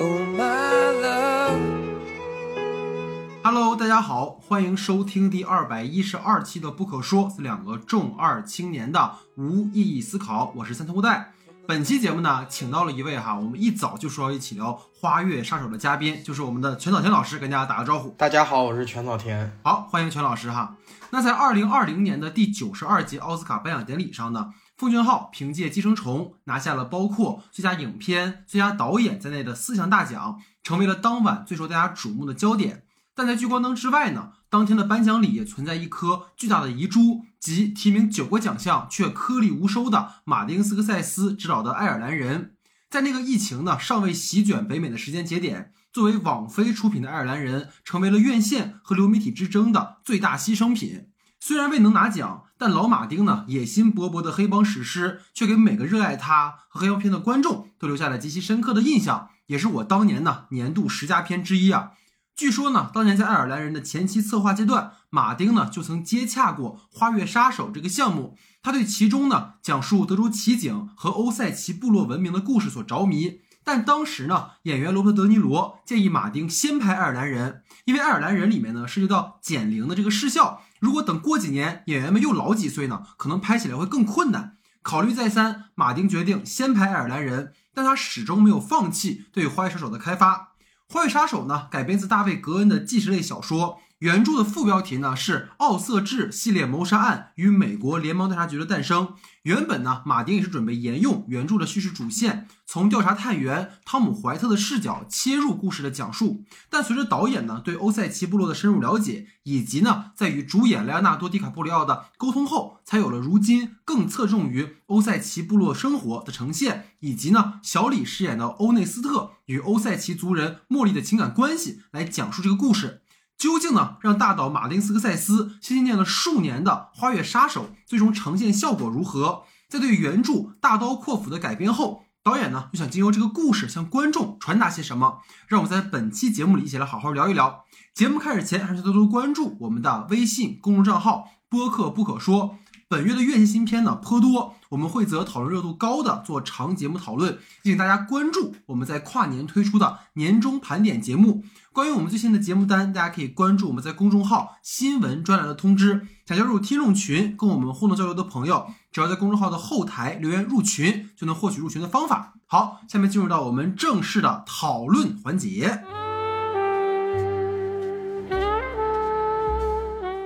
Oh my love. Hello，大家好，欢迎收听第二百一十二期的《不可说》，是两个重二青年的无意义思考。我是三头乌带。本期节目呢，请到了一位哈，我们一早就说要一起聊《花月杀手》的嘉宾，就是我们的全早田老师，跟大家打个招呼。大家好，我是全早田。好，欢迎全老师哈。那在二零二零年的第九十二届奥斯卡颁奖典礼上呢，奉俊昊凭借《寄生虫》拿下了包括最佳影片、最佳导演在内的四项大奖，成为了当晚最受大家瞩目的焦点。但在聚光灯之外呢，当天的颁奖礼也存在一颗巨大的遗珠，即提名九个奖项却颗粒无收的马丁斯科塞斯执导的《爱尔兰人》。在那个疫情呢尚未席卷北美的时间节点，作为网飞出品的《爱尔兰人》成为了院线和流媒体之争的最大牺牲品。虽然未能拿奖，但老马丁呢野心勃勃的黑帮史诗却给每个热爱他和黑帮片的观众都留下了极其深刻的印象，也是我当年呢年度十佳片之一啊。据说呢，当年在爱尔兰人的前期策划阶段，马丁呢就曾接洽过《花月杀手》这个项目。他对其中呢讲述德州奇景和欧塞奇部落文明的故事所着迷。但当时呢，演员罗伯特·德尼罗建议马丁先拍《爱尔兰人》，因为《爱尔兰人》里面呢涉及到减龄的这个事效，如果等过几年演员们又老几岁呢，可能拍起来会更困难。考虑再三，马丁决定先拍《爱尔兰人》，但他始终没有放弃对《花月杀手》的开发。《花月杀手》呢，改编自大卫·格恩的纪实类小说，原著的副标题呢是《奥瑟治系列谋杀案与美国联邦调查局的诞生》。原本呢，马丁也是准备沿用原著的叙事主线，从调查探员汤姆·怀特的视角切入故事的讲述。但随着导演呢对欧塞奇部落的深入了解，以及呢在与主演莱昂纳多·迪卡普里奥的沟通后，才有了如今更侧重于欧塞奇部落生活的呈现，以及呢小李饰演的欧内斯特与欧塞奇族人茉莉的情感关系来讲述这个故事。究竟呢，让大导马丁斯科塞斯心心念了数年的《花月杀手》最终呈现效果如何？在对原著大刀阔斧的改编后，导演呢又想经由这个故事向观众传达些什么？让我们在本期节目里一起来好好聊一聊。节目开始前，还是多多关注我们的微信公众账号“播客不可说”。本月的院线新片呢颇多，我们会择讨论热度高的做长节目讨论，请大家关注我们在跨年推出的年终盘点节目。关于我们最新的节目单，大家可以关注我们在公众号新闻专栏的通知。想加入听众群，跟我们互动交流的朋友，只要在公众号的后台留言入群，就能获取入群的方法。好，下面进入到我们正式的讨论环节。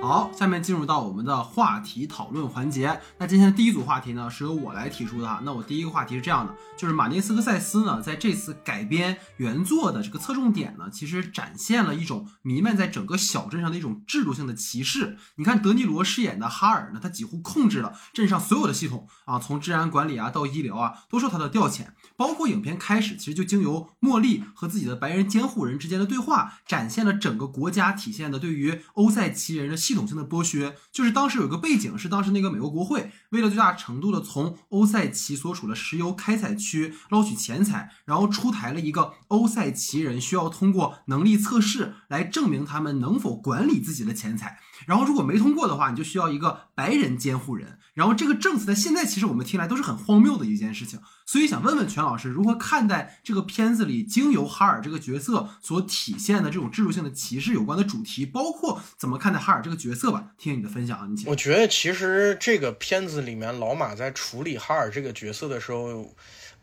好，下面进入到我们的话题讨论环节。那今天的第一组话题呢，是由我来提出的哈。那我第一个话题是这样的，就是马丁斯科塞斯呢，在这次改编原作的这个侧重点呢，其实展现了一种弥漫在整个小镇上的一种制度性的歧视。你看德尼罗饰演的哈尔呢，他几乎控制了镇上所有的系统啊，从治安管理啊到医疗啊，都受他的调遣。包括影片开始，其实就经由茉莉和自己的白人监护人之间的对话，展现了整个国家体现的对于欧塞奇人的系系统性的剥削。就是当时有个背景，是当时那个美国国会为了最大程度的从欧塞奇所处的石油开采区捞取钱财，然后出台了一个欧塞奇人需要通过能力测试来证明他们能否管理自己的钱财。然后如果没通过的话，你就需要一个白人监护人。然后这个政策在现在其实我们听来都是很荒谬的一件事情。所以想问问全老师，如何看待这个片子里经由哈尔这个角色所体现的这种制度性的歧视有关的主题，包括怎么看待哈尔这个角色吧？听听你的分享啊，你。我觉得其实这个片子里面老马在处理哈尔这个角色的时候，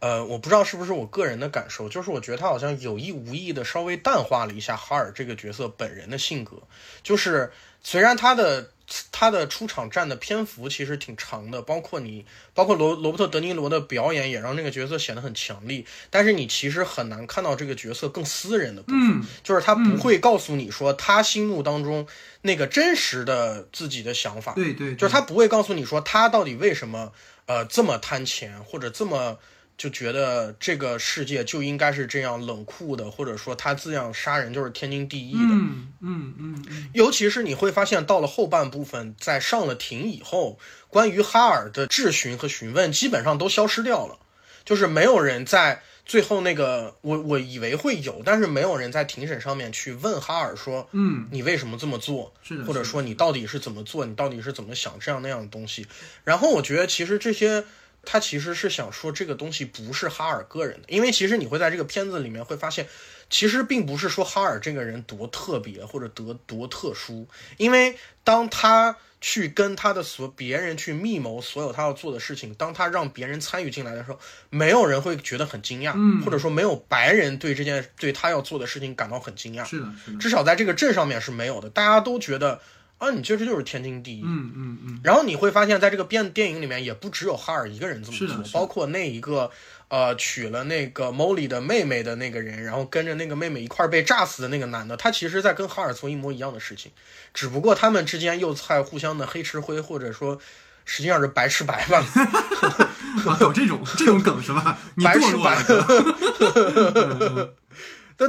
呃，我不知道是不是我个人的感受，就是我觉得他好像有意无意的稍微淡化了一下哈尔这个角色本人的性格，就是虽然他的。他的出场占的篇幅其实挺长的，包括你，包括罗罗伯特·德尼罗的表演也让这个角色显得很强力。但是你其实很难看到这个角色更私人的部分，就是他不会告诉你说他心目当中那个真实的自己的想法。对对，就是他不会告诉你说他到底为什么呃这么贪钱或者这么。就觉得这个世界就应该是这样冷酷的，或者说他这样杀人就是天经地义的。嗯嗯嗯。尤其是你会发现，到了后半部分，在上了庭以后，关于哈尔的质询和询问基本上都消失掉了，就是没有人在最后那个，我我以为会有，但是没有人在庭审上面去问哈尔说，嗯，你为什么这么做？是的。或者说你到底是怎么做？你到底是怎么想？这样那样的东西。然后我觉得其实这些。他其实是想说这个东西不是哈尔个人的，因为其实你会在这个片子里面会发现，其实并不是说哈尔这个人多特别或者得多特殊，因为当他去跟他的所别人去密谋所有他要做的事情，当他让别人参与进来的时候，没有人会觉得很惊讶，嗯或者说没有白人对这件对他要做的事情感到很惊讶，是的，是的，至少在这个镇上面是没有的，大家都觉得啊，你确实就是天经地义，嗯嗯嗯，然后你会发现，在这个电电影里面，也不只有哈尔一个人这么做，是的是包括那一个呃娶了那个 Molly 的妹妹的那个人，然后跟着那个妹妹一块儿被炸死的那个男的，他其实在跟哈尔做一模一样的事情，只不过他们之间又在互相的黑吃灰，或者说实际上是白吃白吧。啊，有这种这种梗是吧？你白吃白。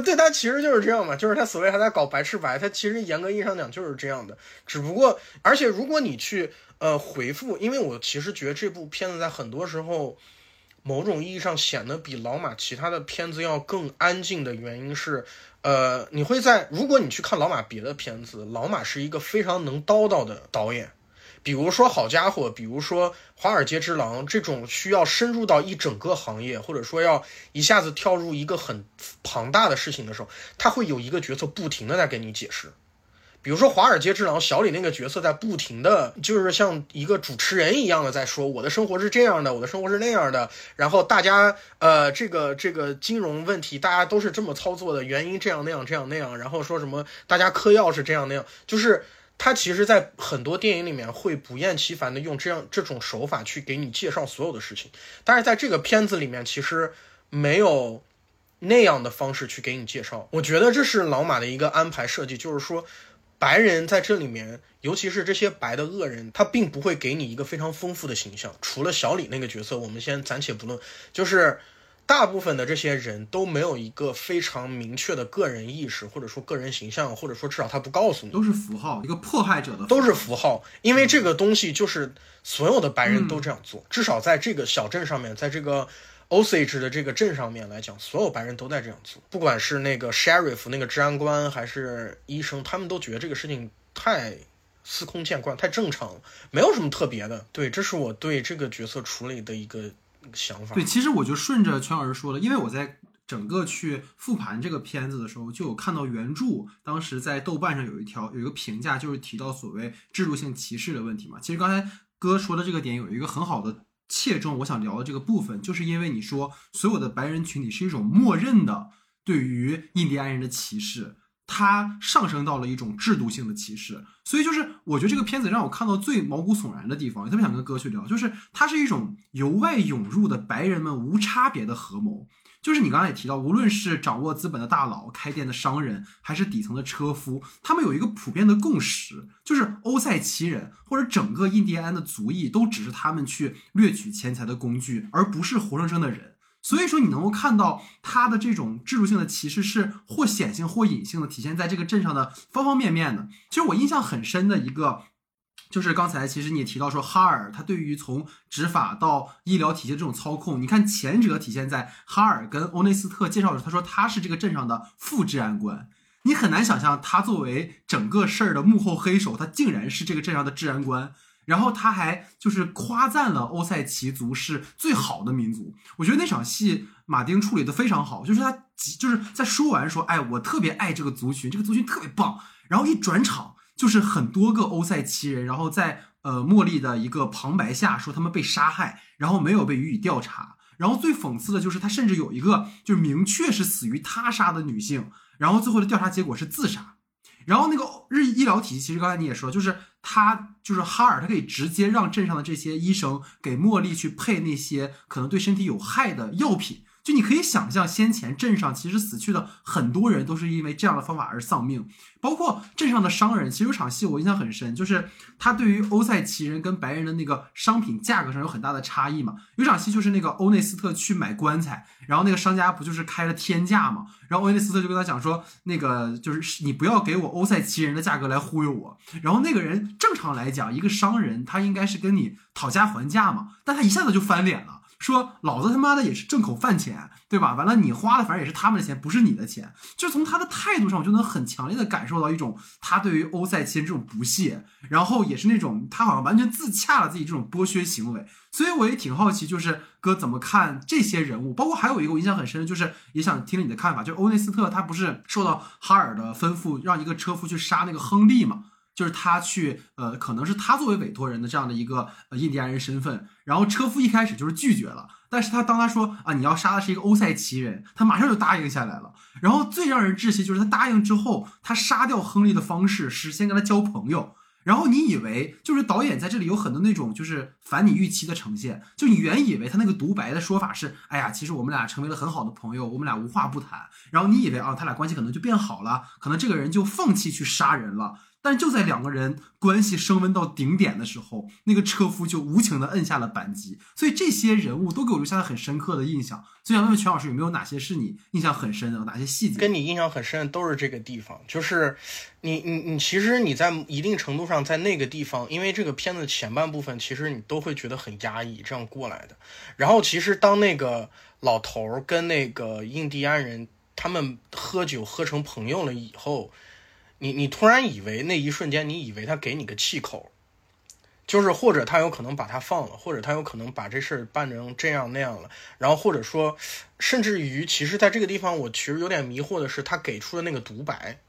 对对，他其实就是这样嘛，就是他所谓还在搞白吃白，他其实严格意义上讲就是这样的。只不过，而且如果你去呃回复，因为我其实觉得这部片子在很多时候，某种意义上显得比老马其他的片子要更安静的原因是，呃，你会在如果你去看老马别的片子，老马是一个非常能叨叨的导演。比如说好家伙，比如说《华尔街之狼》这种需要深入到一整个行业，或者说要一下子跳入一个很庞大的事情的时候，他会有一个角色不停的在给你解释。比如说《华尔街之狼》，小李那个角色在不停的，就是像一个主持人一样的在说我的生活是这样的，我的生活是那样的，然后大家呃这个这个金融问题大家都是这么操作的，原因这样那样这样那样，然后说什么大家嗑药是这样那样，就是。他其实，在很多电影里面会不厌其烦的用这样这种手法去给你介绍所有的事情，但是在这个片子里面，其实没有那样的方式去给你介绍。我觉得这是老马的一个安排设计，就是说，白人在这里面，尤其是这些白的恶人，他并不会给你一个非常丰富的形象。除了小李那个角色，我们先暂且不论，就是。大部分的这些人都没有一个非常明确的个人意识，或者说个人形象，或者说至少他不告诉你，都是符号，一个迫害者的都是符号，因为这个东西就是所有的白人都这样做，至少在这个小镇上面，在这个 Osage 的这个镇上面来讲，所有白人都在这样做，不管是那个 sheriff 那个治安官还是医生，他们都觉得这个事情太司空见惯，太正常了，没有什么特别的。对，这是我对这个角色处理的一个想法。对，其实我就顺着全老师说的，因为我在整个去复盘这个片子的时候，就有看到原著当时在豆瓣上有一条有一个评价，就是提到所谓制度性歧视的问题嘛。其实刚才哥说的这个点有一个很好的切中我想聊的这个部分，就是因为你说所有的白人群体是一种默认的对于印第安人的歧视。它上升到了一种制度性的歧视，所以就是我觉得这个片子让我看到最毛骨悚然的地方，特别想跟哥去聊，就是它是一种由外涌入的白人们无差别的合谋。就是你刚才也提到，无论是掌握资本的大佬、开店的商人，还是底层的车夫，他们有一个普遍的共识，就是欧塞奇人或者整个印第安的族裔都只是他们去掠取钱财的工具，而不是活生生的人。所以说，你能够看到他的这种制度性的歧视是或显性或隐性的，体现在这个镇上的方方面面的。其实我印象很深的一个，就是刚才其实你也提到说，哈尔他对于从执法到医疗体系这种操控，你看前者体现在哈尔跟欧内斯特介绍的时候，他说他是这个镇上的副治安官。你很难想象他作为整个事儿的幕后黑手，他竟然是这个镇上的治安官。然后他还就是夸赞了欧塞奇族是最好的民族，我觉得那场戏马丁处理的非常好，就是他就是在说完说，哎，我特别爱这个族群，这个族群特别棒，然后一转场就是很多个欧塞奇人，然后在呃茉莉的一个旁白下说他们被杀害，然后没有被予以调查，然后最讽刺的就是他甚至有一个就是明确是死于他杀的女性，然后最后的调查结果是自杀。然后那个日医疗体系，其实刚才你也说，就是他就是哈尔，他可以直接让镇上的这些医生给茉莉去配那些可能对身体有害的药品。就你可以想象，先前镇上其实死去的很多人都是因为这样的方法而丧命，包括镇上的商人。其实有场戏我印象很深，就是他对于欧塞奇人跟白人的那个商品价格上有很大的差异嘛。有场戏就是那个欧内斯特去买棺材，然后那个商家不就是开了天价嘛？然后欧内斯特就跟他讲说，那个就是你不要给我欧塞奇人的价格来忽悠我。然后那个人正常来讲，一个商人他应该是跟你讨价还价嘛，但他一下子就翻脸了。说老子他妈的也是挣口饭钱，对吧？完了你花的反正也是他们的钱，不是你的钱。就从他的态度上，我就能很强烈的感受到一种他对于欧赛奇人这种不屑，然后也是那种他好像完全自洽了自己这种剥削行为。所以我也挺好奇，就是哥怎么看这些人物？包括还有一个我印象很深的，就是也想听听你的看法，就欧内斯特他不是受到哈尔的吩咐，让一个车夫去杀那个亨利嘛？就是他去，呃，可能是他作为委托人的这样的一个呃印第安人身份，然后车夫一开始就是拒绝了，但是他当他说啊你要杀的是一个欧塞奇人，他马上就答应下来了。然后最让人窒息就是他答应之后，他杀掉亨利的方式是先跟他交朋友。然后你以为就是导演在这里有很多那种就是反你预期的呈现，就你原以为他那个独白的说法是，哎呀，其实我们俩成为了很好的朋友，我们俩无话不谈。然后你以为啊，他俩关系可能就变好了，可能这个人就放弃去杀人了。但就在两个人关系升温到顶点的时候，那个车夫就无情的摁下了扳机。所以这些人物都给我留下了很深刻的印象。所以想问问全老师，有没有哪些是你印象很深的，哪些细节？跟你印象很深的都是这个地方，就是你你你，其实你在一定程度上在那个地方，因为这个片子前半部分其实你都会觉得很压抑，这样过来的。然后其实当那个老头儿跟那个印第安人他们喝酒喝成朋友了以后。你你突然以为那一瞬间，你以为他给你个气口，就是或者他有可能把他放了，或者他有可能把这事儿办成这样那样了，然后或者说，甚至于，其实在这个地方，我其实有点迷惑的是，他给出的那个独白，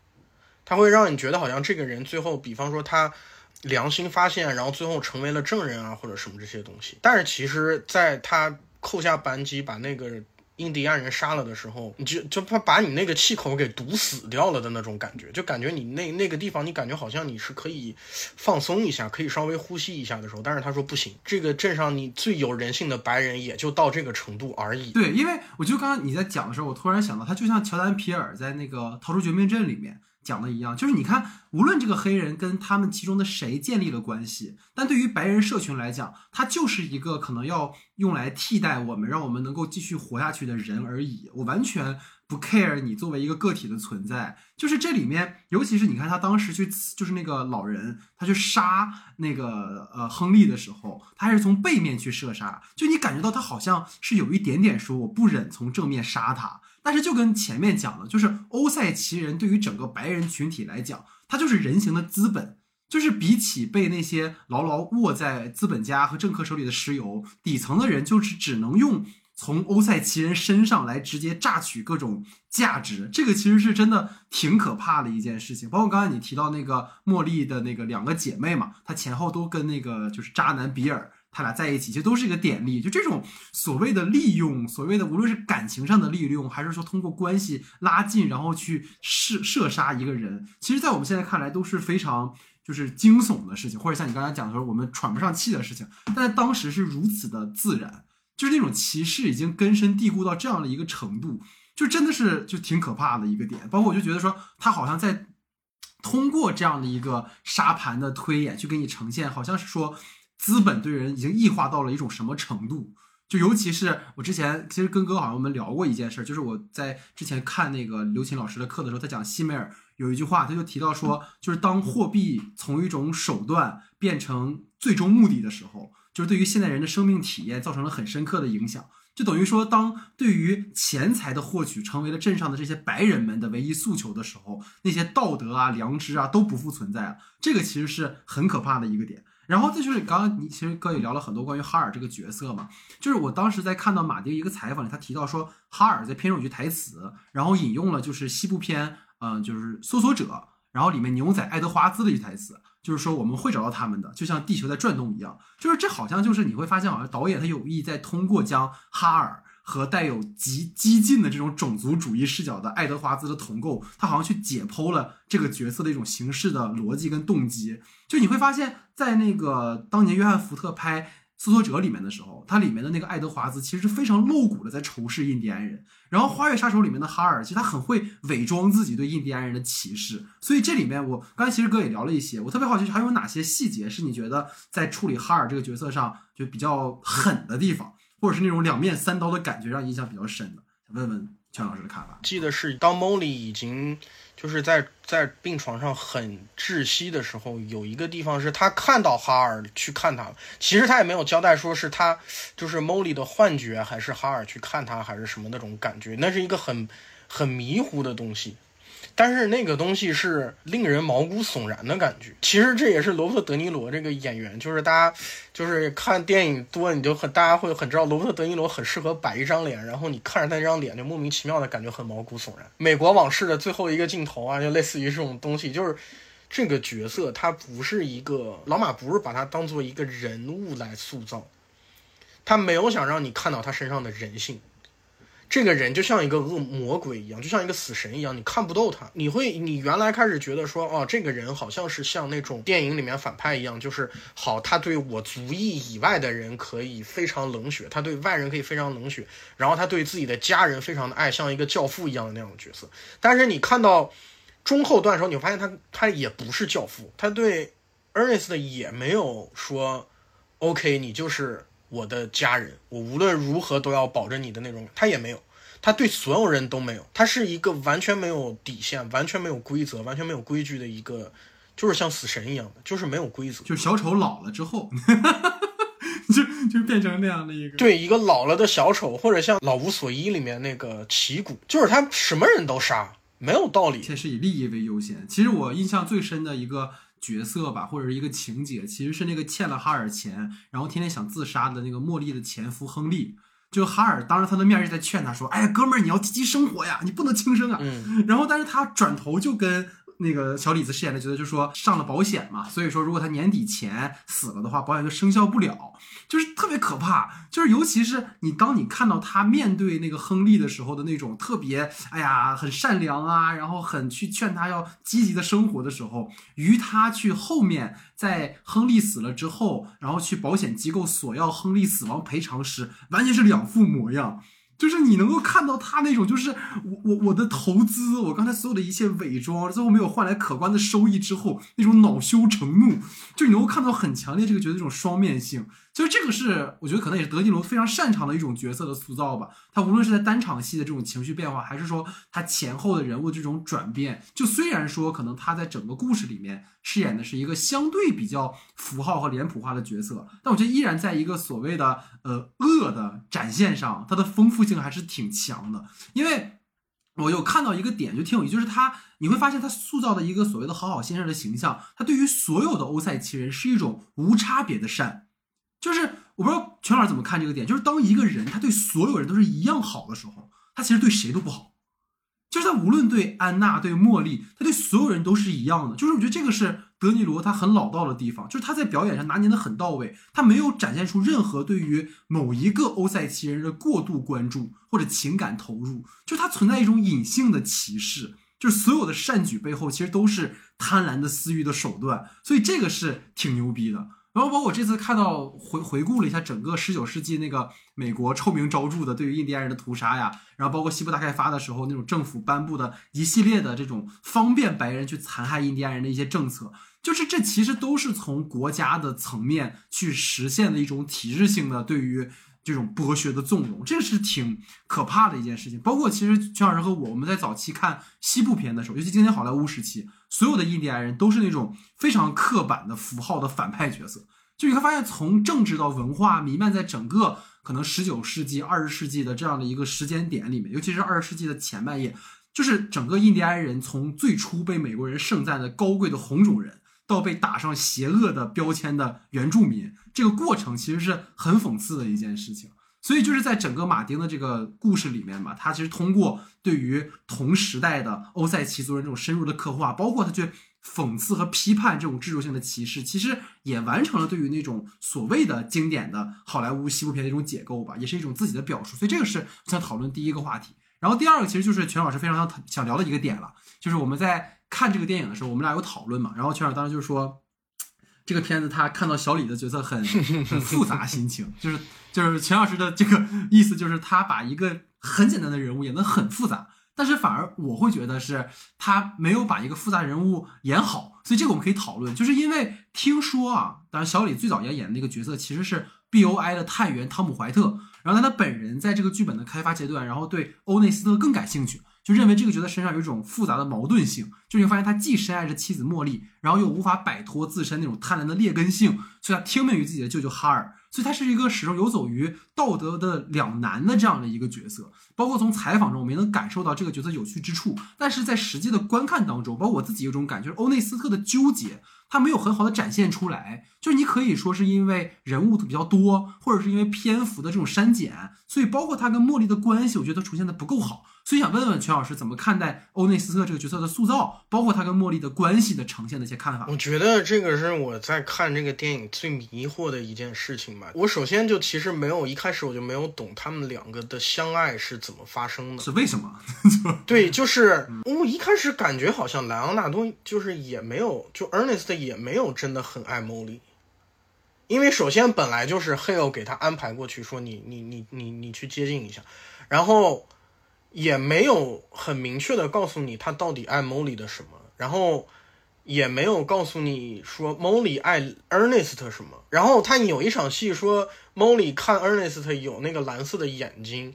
他会让你觉得好像这个人最后，比方说他良心发现，然后最后成为了证人啊，或者什么这些东西，但是其实在他扣下扳机把那个。印第安人杀了的时候，你就就怕把你那个气口给堵死掉了的那种感觉，就感觉你那那个地方，你感觉好像你是可以放松一下，可以稍微呼吸一下的时候，但是他说不行，这个镇上你最有人性的白人也就到这个程度而已。对，因为我就刚刚你在讲的时候，我突然想到，他就像乔丹皮尔在那个《逃出绝命镇》里面。讲的一样，就是你看，无论这个黑人跟他们其中的谁建立了关系，但对于白人社群来讲，他就是一个可能要用来替代我们，让我们能够继续活下去的人而已。我完全不 care 你作为一个个体的存在。就是这里面，尤其是你看他当时去，就是那个老人，他去杀那个呃亨利的时候，他还是从背面去射杀，就你感觉到他好像是有一点点说我不忍从正面杀他。但是就跟前面讲的，就是欧塞奇人对于整个白人群体来讲，他就是人形的资本，就是比起被那些牢牢握在资本家和政客手里的石油，底层的人就是只能用从欧塞奇人身上来直接榨取各种价值。这个其实是真的挺可怕的一件事情。包括刚才你提到那个茉莉的那个两个姐妹嘛，她前后都跟那个就是渣男比尔。他俩在一起，其实都是一个典例。就这种所谓的利用，所谓的无论是感情上的利用，还是说通过关系拉近，然后去射射杀一个人，其实，在我们现在看来都是非常就是惊悚的事情，或者像你刚才讲的时候，我们喘不上气的事情。但在当时是如此的自然，就是那种歧视已经根深蒂固到这样的一个程度，就真的是就挺可怕的一个点。包括我就觉得说，他好像在通过这样的一个沙盘的推演，去给你呈现，好像是说。资本对人已经异化到了一种什么程度？就尤其是我之前其实跟哥好像我们聊过一件事，就是我在之前看那个刘琴老师的课的时候，他讲西梅尔有一句话，他就提到说，就是当货币从一种手段变成最终目的的时候，就是对于现代人的生命体验造成了很深刻的影响。就等于说，当对于钱财的获取成为了镇上的这些白人们的唯一诉求的时候，那些道德啊、良知啊都不复存在了。这个其实是很可怕的一个点。然后这就是刚刚你其实哥也聊了很多关于哈尔这个角色嘛，就是我当时在看到马丁一个采访里，他提到说哈尔在片中有句台词，然后引用了就是西部片，嗯，就是搜索者，然后里面牛仔爱德华兹的一句台词，就是说我们会找到他们的，就像地球在转动一样，就是这好像就是你会发现好像导演他有意在通过将哈尔。和带有极激进的这种种族主义视角的爱德华兹的同构，他好像去解剖了这个角色的一种形式的逻辑跟动机。就你会发现在那个当年约翰福特拍《搜索者》里面的时候，它里面的那个爱德华兹其实是非常露骨的在仇视印第安人。然后《花月杀手》里面的哈尔，其实他很会伪装自己对印第安人的歧视。所以这里面我刚才其实哥也聊了一些，我特别好奇还有哪些细节是你觉得在处理哈尔这个角色上就比较狠的地方。或者是那种两面三刀的感觉，让印象比较深的，想问问全老师的看法。记得是当 Molly 已经就是在在病床上很窒息的时候，有一个地方是他看到哈尔去看他了。其实他也没有交代说是他就是 Molly 的幻觉，还是哈尔去看他，还是什么那种感觉，那是一个很很迷糊的东西。但是那个东西是令人毛骨悚然的感觉。其实这也是罗伯特·德尼罗这个演员，就是大家就是看电影多，你就很大家会很知道罗伯特·德尼罗很适合摆一张脸，然后你看着他那张脸就莫名其妙的感觉很毛骨悚然。美国往事的最后一个镜头啊，就类似于这种东西，就是这个角色他不是一个老马，不是把他当做一个人物来塑造，他没有想让你看到他身上的人性。这个人就像一个恶魔鬼一样，就像一个死神一样，你看不透他。你会，你原来开始觉得说，哦，这个人好像是像那种电影里面反派一样，就是好，他对我族裔以外的人可以非常冷血，他对外人可以非常冷血，然后他对自己的家人非常的爱，像一个教父一样的那种角色。但是你看到中后段的时候，你会发现他他也不是教父，他对 Ernest 也没有说，OK，你就是我的家人，我无论如何都要保证你的那种，他也没有。他对所有人都没有，他是一个完全没有底线、完全没有规则、完全没有规矩的一个，就是像死神一样的，就是没有规则。就小丑老了之后，就就变成那样的一个。对，一个老了的小丑，或者像《老无所依》里面那个奇古，就是他什么人都杀，没有道理。且是以利益为优先。其实我印象最深的一个角色吧，或者是一个情节，其实是那个欠了哈尔钱，然后天天想自杀的那个茉莉的前夫亨利。就哈尔当着他的面儿在劝他说：“哎呀，哥们儿，你要积极生活呀，你不能轻生啊。”然后，但是他转头就跟。那个小李子饰演的角色就说上了保险嘛，所以说如果他年底前死了的话，保险就生效不了，就是特别可怕。就是尤其是你当你看到他面对那个亨利的时候的那种特别，哎呀，很善良啊，然后很去劝他要积极的生活的时候，于他去后面在亨利死了之后，然后去保险机构索要亨利死亡赔偿时，完全是两副模样。就是你能够看到他那种，就是我我我的投资，我刚才所有的一切伪装，最后没有换来可观的收益之后，那种恼羞成怒，就你能够看到很强烈这个角色这种双面性。就是这个是我觉得可能也是德尼罗非常擅长的一种角色的塑造吧。他无论是在单场戏的这种情绪变化，还是说他前后的人物这种转变，就虽然说可能他在整个故事里面饰演的是一个相对比较符号和脸谱化的角色，但我觉得依然在一个所谓的呃恶的展现上，它的丰富性还是挺强的。因为我有看到一个点就挺有意思，就是他你会发现他塑造的一个所谓的好好先生的形象，他对于所有的欧塞奇人是一种无差别的善。就是我不知道全老师怎么看这个点，就是当一个人他对所有人都是一样好的时候，他其实对谁都不好。就是他无论对安娜、对茉莉，他对所有人都是一样的。就是我觉得这个是德尼罗他很老道的地方，就是他在表演上拿捏的很到位，他没有展现出任何对于某一个欧塞奇人的过度关注或者情感投入，就他存在一种隐性的歧视，就是所有的善举背后其实都是贪婪的私欲的手段，所以这个是挺牛逼的。然后包括我这次看到回回顾了一下整个十九世纪那个美国臭名昭著的对于印第安人的屠杀呀，然后包括西部大开发的时候那种政府颁布的一系列的这种方便白人去残害印第安人的一些政策，就是这其实都是从国家的层面去实现的一种体制性的对于这种剥削的纵容，这是挺可怕的一件事情。包括其实全老师和我我们在早期看西部片的时候，尤其今天好莱坞时期。所有的印第安人都是那种非常刻板的符号的反派角色，就你会发现，从政治到文化弥漫在整个可能十九世纪、二十世纪的这样的一个时间点里面，尤其是二十世纪的前半叶，就是整个印第安人从最初被美国人盛赞的高贵的红种人，到被打上邪恶的标签的原住民，这个过程其实是很讽刺的一件事情。所以就是在整个马丁的这个故事里面嘛，他其实通过对于同时代的欧塞奇族人这种深入的刻画，包括他去讽刺和批判这种制度性的歧视，其实也完成了对于那种所谓的经典的好莱坞西部片的一种解构吧，也是一种自己的表述。所以这个是想讨论第一个话题。然后第二个其实就是全老师非常想想聊的一个点了，就是我们在看这个电影的时候，我们俩有讨论嘛，然后全老师当时就说。这个片子他看到小李的角色很 很复杂心情，就是就是钱老师的这个意思，就是他把一个很简单的人物演得很复杂，但是反而我会觉得是他没有把一个复杂人物演好，所以这个我们可以讨论，就是因为听说啊，当然小李最早要演的那个角色其实是 BOI 的探员汤姆怀特，然后他本人在这个剧本的开发阶段，然后对欧内斯特更感兴趣。就认为这个角色身上有一种复杂的矛盾性，就你会发现他既深爱着妻子茉莉，然后又无法摆脱自身那种贪婪的劣根性，所以他听命于自己的舅舅哈尔，所以他是一个始终游走于道德的两难的这样的一个角色。包括从采访中，我们也能感受到这个角色有趣之处，但是在实际的观看当中，包括我自己有种感觉，欧内斯特的纠结，他没有很好的展现出来。就是你可以说是因为人物比较多，或者是因为篇幅的这种删减，所以包括他跟茉莉的关系，我觉得出现的不够好。所以想问问全老师，怎么看待欧内斯特这个角色的塑造，包括他跟茉莉的关系的呈现的一些看法？我觉得这个是我在看这个电影最迷惑的一件事情吧。我首先就其实没有一开始我就没有懂他们两个的相爱是怎么发生的，是为什么？对，就是我一开始感觉好像莱昂纳多就是也没有，就 Ernest 也没有真的很爱茉莉，因为首先本来就是 Hale 给他安排过去说你你你你你去接近一下，然后。也没有很明确的告诉你他到底爱 Molly 的什么，然后也没有告诉你说 Molly 爱 Ernest 什么，然后他有一场戏说 Molly 看 Ernest 有那个蓝色的眼睛，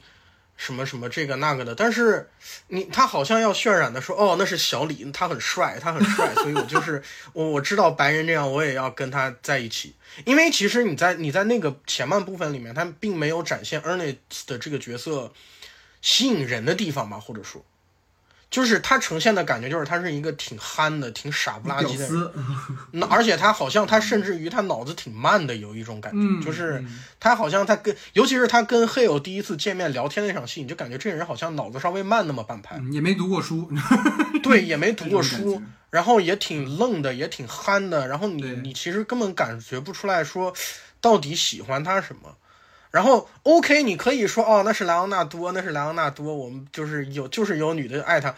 什么什么这个那个的，但是你他好像要渲染的说哦那是小李，他很帅，他很帅，所以我就是 我我知道白人这样我也要跟他在一起，因为其实你在你在那个前半部分里面，他并没有展现 Ernest 的这个角色。吸引人的地方吧，或者说，就是他呈现的感觉，就是他是一个挺憨的、挺傻不拉几的人。那而且他好像他甚至于他脑子挺慢的，有一种感觉，就是他好像他跟，尤其是他跟黑友第一次见面聊天那场戏，你就感觉这个人好像脑子稍微慢那么半拍，也没读过书，对，也没读过 书，然后也挺愣的，也挺憨的，然后你你其实根本感觉不出来说到底喜欢他什么。然后，OK，你可以说哦，那是莱昂纳多，那是莱昂纳多，我们就是有，就是有女的爱他。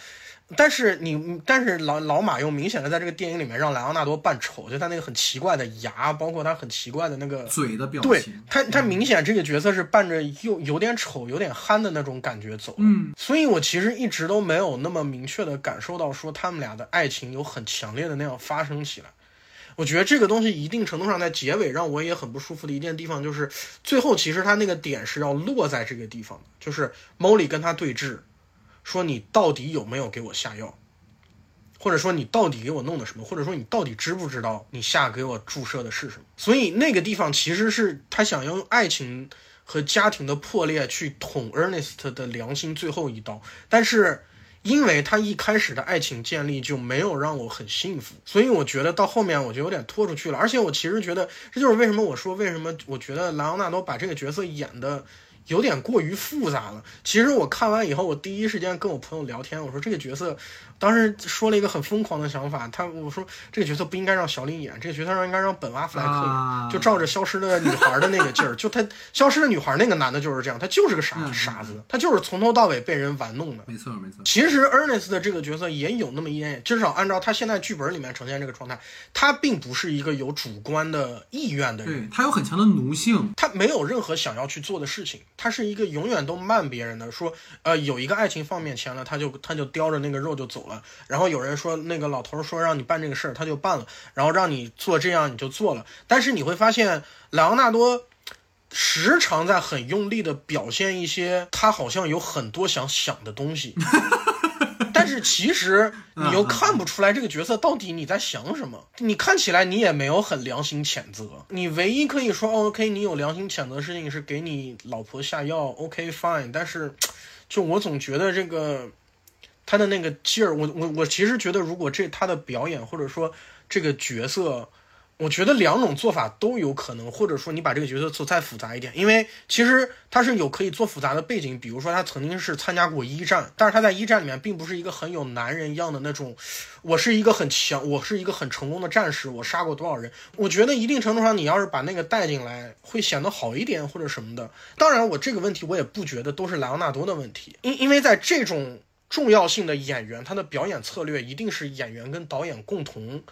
但是你，但是老老马又明显的在这个电影里面让莱昂纳多扮丑，就他那个很奇怪的牙，包括他很奇怪的那个嘴的表情。对他，他明显这个角色是扮着又有点丑、有点憨的那种感觉走。嗯，所以我其实一直都没有那么明确的感受到说他们俩的爱情有很强烈的那样发生起来。我觉得这个东西一定程度上在结尾让我也很不舒服的一件地方，就是最后其实他那个点是要落在这个地方的，就是 Molly 跟他对峙，说你到底有没有给我下药，或者说你到底给我弄的什么，或者说你到底知不知道你下给我注射的是什么？所以那个地方其实是他想要用爱情和家庭的破裂去捅 Ernest 的良心最后一刀，但是。因为他一开始的爱情建立就没有让我很幸福，所以我觉得到后面我就有点拖出去了。而且我其实觉得，这就是为什么我说为什么我觉得莱昂纳多把这个角色演的。有点过于复杂了。其实我看完以后，我第一时间跟我朋友聊天，我说这个角色，当时说了一个很疯狂的想法。他我说这个角色不应该让小林演，这个角色应该让本阿弗莱克，就照着消失的女孩的那个劲儿。就他消失的女孩那个男的就是这样，他就是个傻傻子，他就是从头到尾被人玩弄的。没错没错。其实 Ernest 的这个角色也有那么一点，至少按照他现在剧本里面呈现这个状态，他并不是一个有主观的意愿的人，对他有很强的奴性，他没有任何想要去做的事情。他是一个永远都慢别人的，说，呃，有一个爱情放面前了，他就他就叼着那个肉就走了。然后有人说那个老头说让你办这个事儿，他就办了，然后让你做这样你就做了。但是你会发现，莱昂纳多时常在很用力的表现一些他好像有很多想想的东西。但是其实你又看不出来这个角色到底你在想什么，你看起来你也没有很良心谴责，你唯一可以说 OK，你有良心谴责的事情是给你老婆下药，OK fine。但是，就我总觉得这个他的那个劲儿，我我我其实觉得如果这他的表演或者说这个角色。我觉得两种做法都有可能，或者说你把这个角色做再复杂一点，因为其实他是有可以做复杂的背景，比如说他曾经是参加过一战，但是他在一战里面并不是一个很有男人一样的那种，我是一个很强，我是一个很成功的战士，我杀过多少人？我觉得一定程度上你要是把那个带进来，会显得好一点或者什么的。当然，我这个问题我也不觉得都是莱昂纳多的问题，因因为在这种重要性的演员，他的表演策略一定是演员跟导演共同。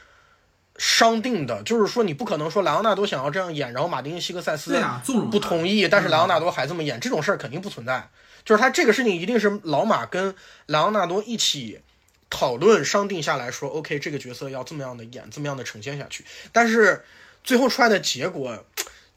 商定的，就是说你不可能说莱昂纳多想要这样演，然后马丁·西克塞斯不同意，但是莱昂纳多还这么演，这种事儿肯定不存在。就是他这个事情一定是老马跟莱昂纳多一起讨论商定下来说，OK，这个角色要这么样的演，这么样的呈现下去。但是最后出来的结果。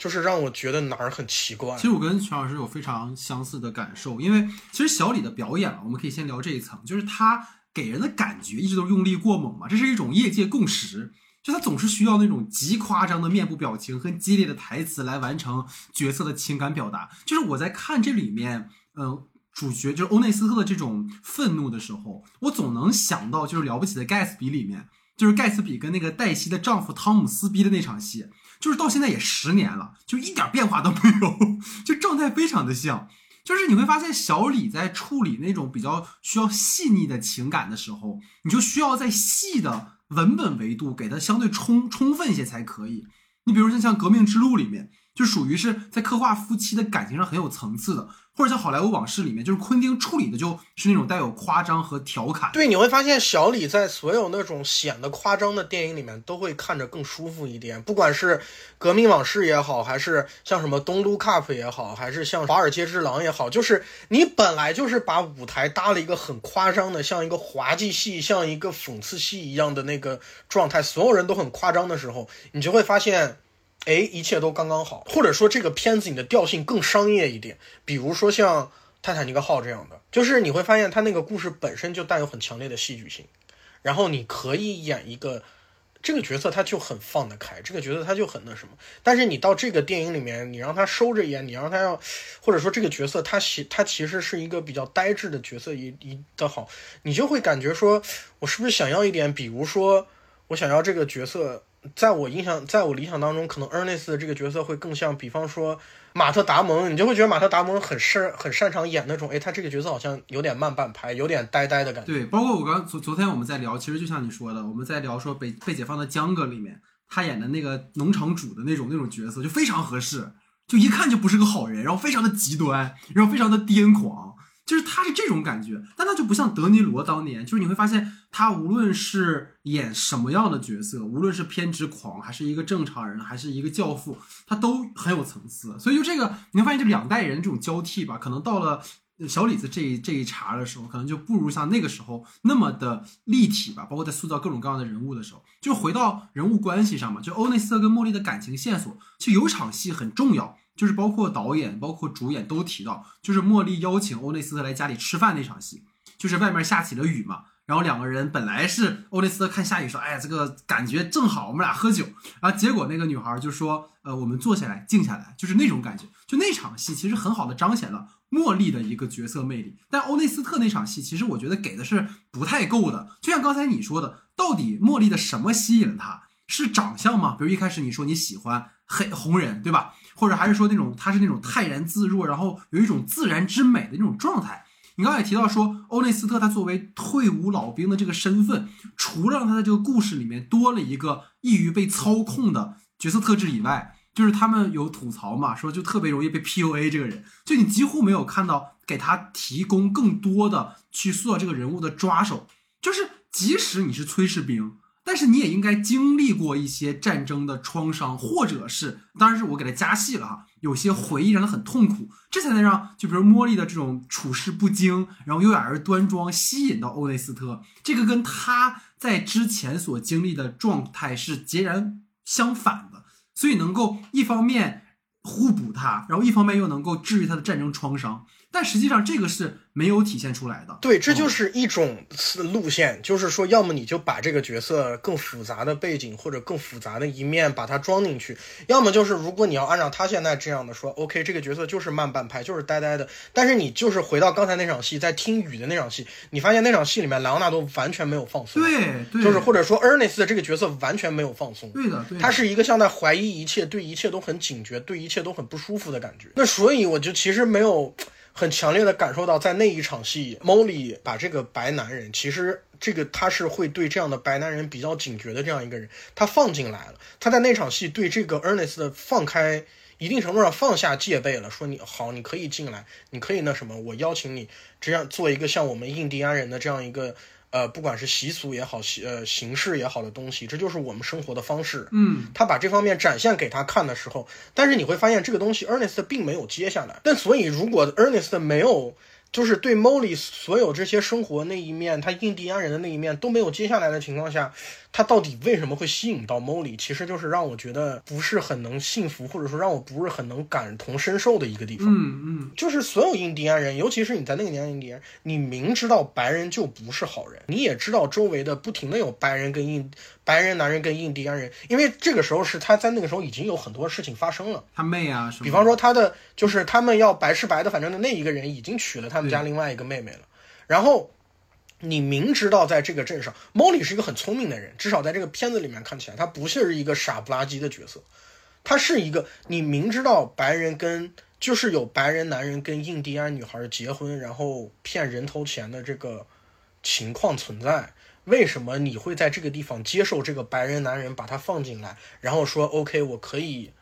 就是让我觉得哪儿很奇怪其。实我跟全老师有非常相似的感受，因为其实小李的表演啊，我们可以先聊这一层，就是他给人的感觉一直都用力过猛嘛，这是一种业界共识。就他总是需要那种极夸张的面部表情和激烈的台词来完成角色的情感表达。就是我在看这里面，嗯、主角就是欧内斯特的这种愤怒的时候，我总能想到就是《了不起的盖茨比》里面，就是盖茨比跟那个黛西的丈夫汤姆撕逼的那场戏，就是到现在也十年了，就一点变化都没有，就状态非常的像。就是你会发现，小李在处理那种比较需要细腻的情感的时候，你就需要在细的文本维度给它相对充充分一些才可以。你比如说像《革命之路》里面，就属于是在刻画夫妻的感情上很有层次的，或者像《好莱坞往事》里面，就是昆汀处理的就是那种带有夸张和调侃。对，你会发现小李在所有那种显得夸张的电影里面，都会看着更舒服一点。不管是《革命往事》也好，还是像什么《东都 Cup》也好，还是像《华尔街之狼》也好，就是你本来就是把舞台搭了一个很夸张的，像一个滑稽戏、像一个讽刺戏一样的那个状态，所有人都很夸张的时候，你就会发现。哎，一切都刚刚好，或者说这个片子你的调性更商业一点，比如说像《泰坦尼克号》这样的，就是你会发现它那个故事本身就带有很强烈的戏剧性，然后你可以演一个这个角色，他就很放得开，这个角色他就很那什么，但是你到这个电影里面，你让他收着演，你让他要，或者说这个角色他其他其实是一个比较呆滞的角色，一一的好，你就会感觉说，我是不是想要一点，比如说我想要这个角色。在我印象，在我理想当中，可能 Ernest 这个角色会更像，比方说马特·达蒙，你就会觉得马特·达蒙很擅很擅长演那种，哎，他这个角色好像有点慢半拍，有点呆呆的感觉。对，包括我刚昨昨天我们在聊，其实就像你说的，我们在聊说被被解放的江哥里面，他演的那个农场主的那种那种角色就非常合适，就一看就不是个好人，然后非常的极端，然后非常的癫狂，就是他是这种感觉，但他就不像德尼罗当年，就是你会发现他无论是演什么样的角色，无论是偏执狂，还是一个正常人，还是一个教父，他都很有层次。所以就这个，你会发现这两代人这种交替吧，可能到了小李子这一这一茬的时候，可能就不如像那个时候那么的立体吧。包括在塑造各种各样的人物的时候，就回到人物关系上嘛，就欧内斯特跟茉莉的感情线索，就有场戏很重要。就是包括导演、包括主演都提到，就是茉莉邀请欧内斯特来家里吃饭那场戏，就是外面下起了雨嘛，然后两个人本来是欧内斯特看下雨说，哎呀，这个感觉正好，我们俩喝酒，然后结果那个女孩就说，呃，我们坐下来静下来，就是那种感觉，就那场戏其实很好的彰显了茉莉的一个角色魅力，但欧内斯特那场戏其实我觉得给的是不太够的，就像刚才你说的，到底茉莉的什么吸引了他？是长相吗？比如一开始你说你喜欢黑红人，对吧？或者还是说那种他是那种泰然自若，然后有一种自然之美的那种状态。你刚才也提到说，欧内斯特他作为退伍老兵的这个身份，除了让他在这个故事里面多了一个易于被操控的角色特质以外，就是他们有吐槽嘛，说就特别容易被 PUA 这个人，就你几乎没有看到给他提供更多的去塑造这个人物的抓手，就是即使你是炊事兵。但是你也应该经历过一些战争的创伤，或者是，当然是我给他加戏了哈，有些回忆让他很痛苦，这才能让就比如茉莉的这种处事不惊，然后优雅而端庄吸引到欧内斯特，这个跟他在之前所经历的状态是截然相反的，所以能够一方面互补他，然后一方面又能够治愈他的战争创伤，但实际上这个是没有体现出来的。对，这就是一种路线，就是说，要么你就把这个角色更复杂的背景或者更复杂的一面把它装进去，要么就是如果你要按照他现在这样的说，OK，这个角色就是慢半拍，就是呆呆的，但是你就是回到刚才那场戏，在听雨的那场戏，你发现那场戏里面莱昂纳多完全没有放松，对，对，就是或者说 Ernest 的这个角色完全没有放松，对的，对的，他是一个像在怀疑一切，对一切都很警觉，对一切都很不舒服的感觉。那所以我就其实没有。很强烈的感受到，在那一场戏，Molly 把这个白男人，其实这个他是会对这样的白男人比较警觉的这样一个人，他放进来了。他在那场戏对这个 Ernest 的放开，一定程度上放下戒备了，说你好，你可以进来，你可以那什么，我邀请你这样做一个像我们印第安人的这样一个。呃，不管是习俗也好，习呃形式也好的东西，这就是我们生活的方式。嗯，他把这方面展现给他看的时候，但是你会发现这个东西 Ernest 并没有接下来。但所以，如果 Ernest 没有就是对 Molly 所有这些生活那一面，他印第安人的那一面都没有接下来的情况下，他到底为什么会吸引到 Molly？其实就是让我觉得不是很能信服，或者说让我不是很能感同身受的一个地方。嗯嗯，就是所有印第安人，尤其是你在那个年代印第安，你明知道白人就不是好人，你也知道周围的不停的有白人跟印白人男人跟印第安人，因为这个时候是他在那个时候已经有很多事情发生了。他妹啊什么，比方说他的就是他们要白吃白的，反正的那一个人已经娶了他们家另外一个妹妹了。然后你明知道在这个镇上，Molly 是一个很聪明的人，至少在这个片子里面看起来，他不是一个傻不拉几的角色，他是一个你明知道白人跟就是有白人男人跟印第安女孩结婚，然后骗人头钱的这个情况存在。为什么你会在这个地方接受这个白人男人把他放进来，然后说 OK，我可以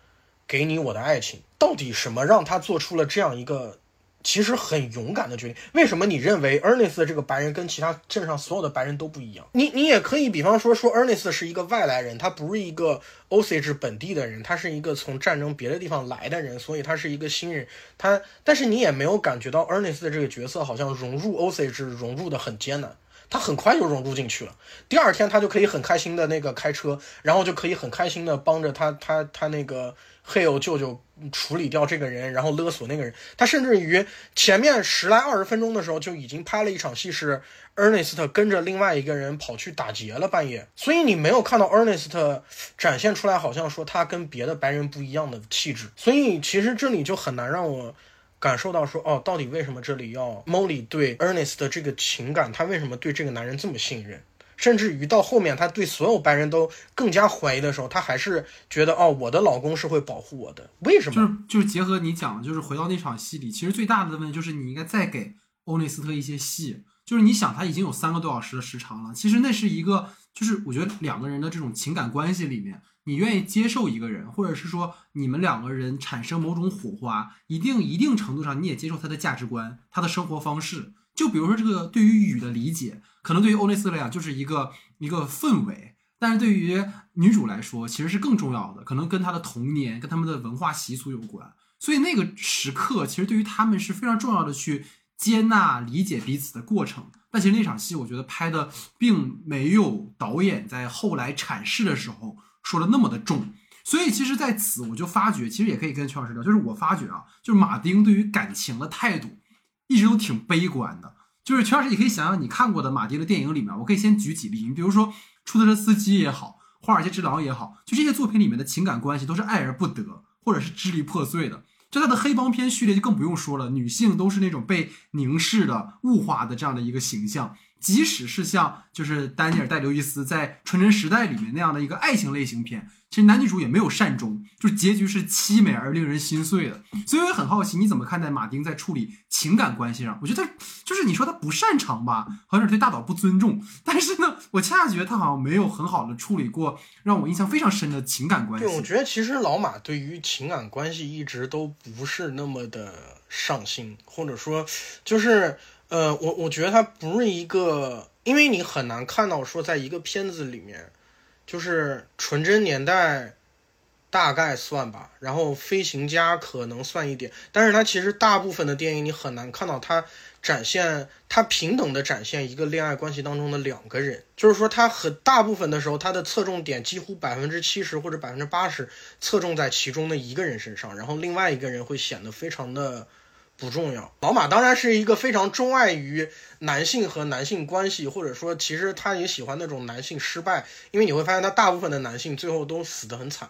给你我的爱情？到底什么让他做出了这样一个其实很勇敢的决定？为什么你认为 Ernest 这个白人跟其他镇上所有的白人都不一样？你你也可以比方说说 Ernest 是一个外来人，他不是一个 Osage 本地的人，他是一个从战争别的地方来的人，所以他是一个新人。他但是你也没有感觉到 Ernest 的这个角色好像融入 Osage 融入的很艰难。他很快就融入进去了。第二天，他就可以很开心的那个开车，然后就可以很开心的帮着他他他那个 Hale 舅舅处理掉这个人，然后勒索那个人。他甚至于前面十来二十分钟的时候就已经拍了一场戏，是 Ernest 跟着另外一个人跑去打劫了半夜。所以你没有看到 Ernest 展现出来，好像说他跟别的白人不一样的气质。所以其实这里就很难让我。感受到说哦，到底为什么这里要 Molly 对 Ernest 的这个情感？他为什么对这个男人这么信任？甚至于到后面，他对所有白人都更加怀疑的时候，他还是觉得哦，我的老公是会保护我的。为什么？就是就是结合你讲的，就是回到那场戏里，其实最大的问题就是你应该再给欧内斯特一些戏。就是你想，他已经有三个多小时的时长了，其实那是一个，就是我觉得两个人的这种情感关系里面。你愿意接受一个人，或者是说你们两个人产生某种火花，一定一定程度上你也接受他的价值观、他的生活方式。就比如说这个对于雨的理解，可能对于欧内斯来讲就是一个一个氛围，但是对于女主来说其实是更重要的，可能跟她的童年、跟他们的文化习俗有关。所以那个时刻其实对于他们是非常重要的，去接纳、理解彼此的过程。但其实那场戏我觉得拍的并没有导演在后来阐释的时候。说的那么的重，所以其实在此我就发觉，其实也可以跟全老师聊，就是我发觉啊，就是马丁对于感情的态度一直都挺悲观的。就是全老师，你可以想想你看过的马丁的电影里面，我可以先举几例，你比如说《出租车司机》也好，《华尔街之狼》也好，就这些作品里面的情感关系都是爱而不得，或者是支离破碎的。就他的黑帮片序列就更不用说了，女性都是那种被凝视的、物化的这样的一个形象。即使是像就是丹尼尔戴刘易斯在《纯真时代》里面那样的一个爱情类型片，其实男女主也没有善终，就是结局是凄美而令人心碎的。所以我也很好奇，你怎么看待马丁在处理情感关系上？我觉得就是你说他不擅长吧，好像对大导不尊重。但是呢，我恰恰觉得他好像没有很好的处理过让我印象非常深的情感关系。我觉得其实老马对于情感关系一直都不是那么的上心，或者说就是。呃，我我觉得他不是一个，因为你很难看到说，在一个片子里面，就是纯真年代大概算吧，然后飞行家可能算一点，但是他其实大部分的电影你很难看到他展现他平等的展现一个恋爱关系当中的两个人，就是说他很大部分的时候他的侧重点几乎百分之七十或者百分之八十侧重在其中的一个人身上，然后另外一个人会显得非常的。不重要。老马当然是一个非常钟爱于男性和男性关系，或者说其实他也喜欢那种男性失败，因为你会发现他大部分的男性最后都死得很惨。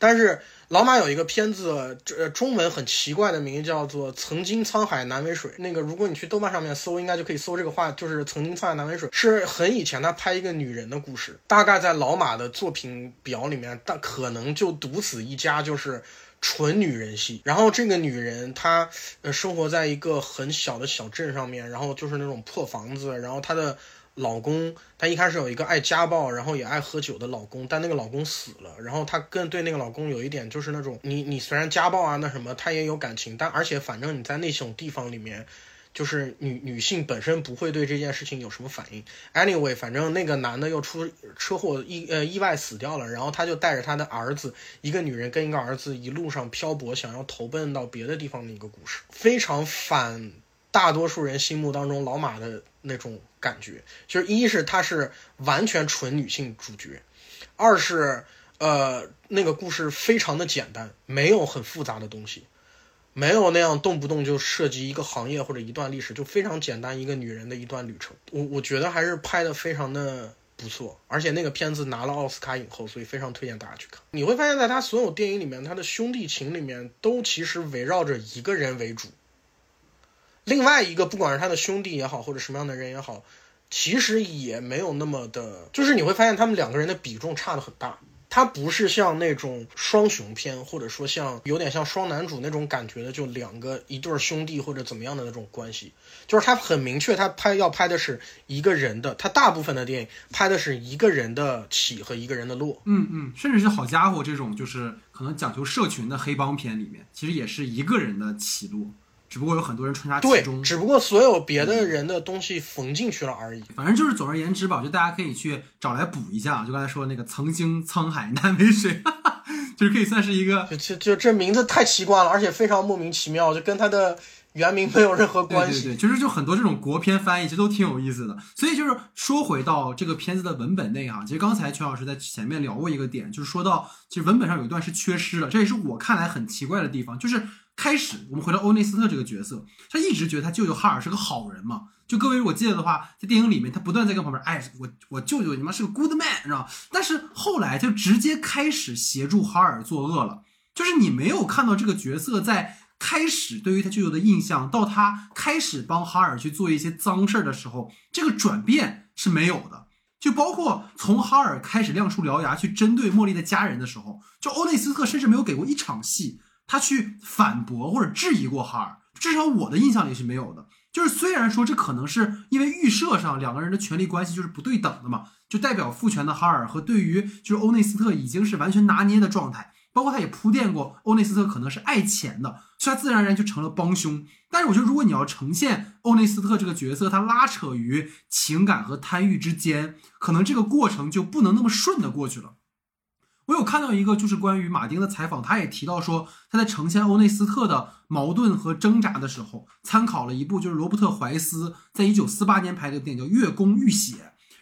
但是老马有一个片子，这中文很奇怪的名字叫做《曾经沧海难为水》。那个如果你去豆瓣上面搜，应该就可以搜这个话，就是《曾经沧海难为水》，是很以前他拍一个女人的故事。大概在老马的作品表里面，但可能就独此一家，就是。纯女人戏，然后这个女人她呃生活在一个很小的小镇上面，然后就是那种破房子，然后她的老公，她一开始有一个爱家暴，然后也爱喝酒的老公，但那个老公死了，然后她更对那个老公有一点就是那种你你虽然家暴啊那什么，她也有感情，但而且反正你在那种地方里面。就是女女性本身不会对这件事情有什么反应。Anyway，反正那个男的又出车祸意呃意外死掉了，然后他就带着他的儿子，一个女人跟一个儿子一路上漂泊，想要投奔到别的地方的一个故事，非常反。大多数人心目当中老马的那种感觉，就是一是他是完全纯女性主角，二是呃那个故事非常的简单，没有很复杂的东西，没有那样动不动就涉及一个行业或者一段历史，就非常简单一个女人的一段旅程。我我觉得还是拍的非常的不错，而且那个片子拿了奥斯卡影后，所以非常推荐大家去看。你会发现在他所有电影里面，他的兄弟情里面都其实围绕着一个人为主。另外一个，不管是他的兄弟也好，或者什么样的人也好，其实也没有那么的，就是你会发现他们两个人的比重差的很大。他不是像那种双雄片，或者说像有点像双男主那种感觉的，就两个一对兄弟或者怎么样的那种关系。就是他很明确，他拍要拍的是一个人的，他大部分的电影拍的是一个人的起和一个人的落。嗯嗯，甚至是好家伙这种就是可能讲求社群的黑帮片里面，其实也是一个人的起落。只不过有很多人穿插其中，，只不过所有别的人的东西缝进去了而已。反正就是总而言之吧，就大家可以去找来补一下。就刚才说那个曾经沧海难为水，哈哈，就是可以算是一个就就就这名字太奇怪了，而且非常莫名其妙，就跟他的原名没有任何关系。对对对，就是就很多这种国片翻译其实都挺有意思的。所以就是说回到这个片子的文本内哈，其实刚才全老师在前面聊过一个点，就是说到其实文本上有一段是缺失了，这也是我看来很奇怪的地方，就是。开始，我们回到欧内斯特这个角色，他一直觉得他舅舅哈尔是个好人嘛。就各位如果记得的话，在电影里面他不断在跟旁边，哎，我我舅舅你妈是个 good man，知道但是后来就直接开始协助哈尔作恶了，就是你没有看到这个角色在开始对于他舅舅的印象，到他开始帮哈尔去做一些脏事儿的时候，这个转变是没有的。就包括从哈尔开始亮出獠牙去针对茉莉的家人的时候，就欧内斯特甚至没有给过一场戏。他去反驳或者质疑过哈尔，至少我的印象里是没有的。就是虽然说这可能是因为预设上两个人的权力关系就是不对等的嘛，就代表父权的哈尔和对于就是欧内斯特已经是完全拿捏的状态，包括他也铺垫过欧内斯特可能是爱钱的，所以他自然而然就成了帮凶。但是我觉得如果你要呈现欧内斯特这个角色，他拉扯于情感和贪欲之间，可能这个过程就不能那么顺的过去了。我有看到一个就是关于马丁的采访，他也提到说，他在呈现欧内斯特的矛盾和挣扎的时候，参考了一部就是罗伯特怀斯在一九四八年拍的电影叫《月宫浴血》，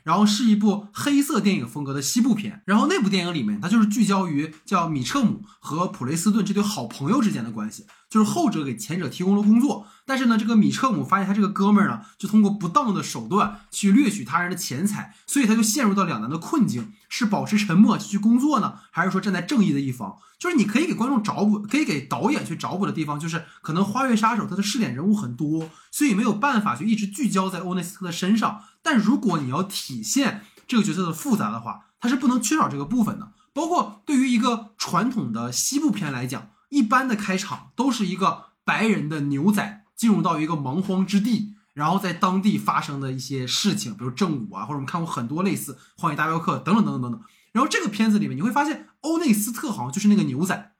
然后是一部黑色电影风格的西部片。然后那部电影里面，他就是聚焦于叫米彻姆和普雷斯顿这对好朋友之间的关系，就是后者给前者提供了工作，但是呢，这个米彻姆发现他这个哥们儿呢，就通过不当的手段去掠取他人的钱财，所以他就陷入到两难的困境。是保持沉默去工作呢，还是说站在正义的一方？就是你可以给观众找补，可以给导演去找补的地方，就是可能《花月杀手》它的试点人物很多，所以没有办法就一直聚焦在欧内斯特的身上。但如果你要体现这个角色的复杂的话，它是不能缺少这个部分的。包括对于一个传统的西部片来讲，一般的开场都是一个白人的牛仔进入到一个蛮荒之地。然后在当地发生的一些事情，比如正午啊，或者我们看过很多类似《荒野大镖客》等等等等等等。然后这个片子里面你会发现，欧内斯特好像就是那个牛仔，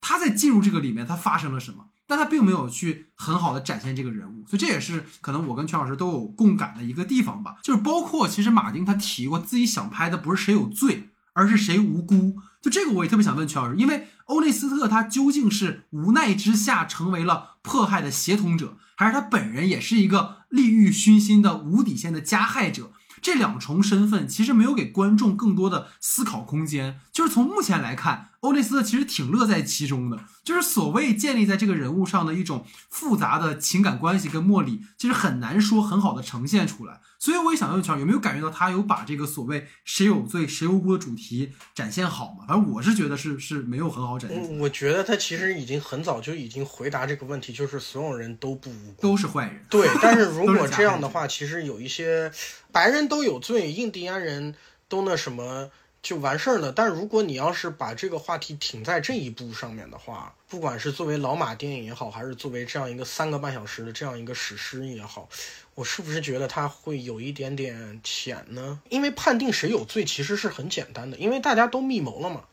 他在进入这个里面他发生了什么，但他并没有去很好的展现这个人物，所以这也是可能我跟全老师都有共感的一个地方吧。就是包括其实马丁他提过自己想拍的不是谁有罪，而是谁无辜。就这个我也特别想问全老师，因为欧内斯特他究竟是无奈之下成为了迫害的协同者，还是他本人也是一个利欲熏心的无底线的加害者？这两重身份其实没有给观众更多的思考空间。就是从目前来看，欧内斯特其实挺乐在其中的。就是所谓建立在这个人物上的一种复杂的情感关系跟茉莉，其实很难说很好的呈现出来。所以我也想问乔，有没有感觉到他有把这个所谓谁有罪谁无辜的主题展现好吗？反正我是觉得是是没有很好展现我觉得他其实已经很早就已经回答这个问题，就是所有人都不无辜。都是坏人。对，但是 如果这样的话，其实有一些白人都有罪，印第安人都那什么就完事儿了。但如果你要是把这个话题停在这一步上面的话，不管是作为老马电影也好，还是作为这样一个三个半小时的这样一个史诗也好，我是不是觉得它会有一点点浅呢？因为判定谁有罪其实是很简单的，因为大家都密谋了嘛。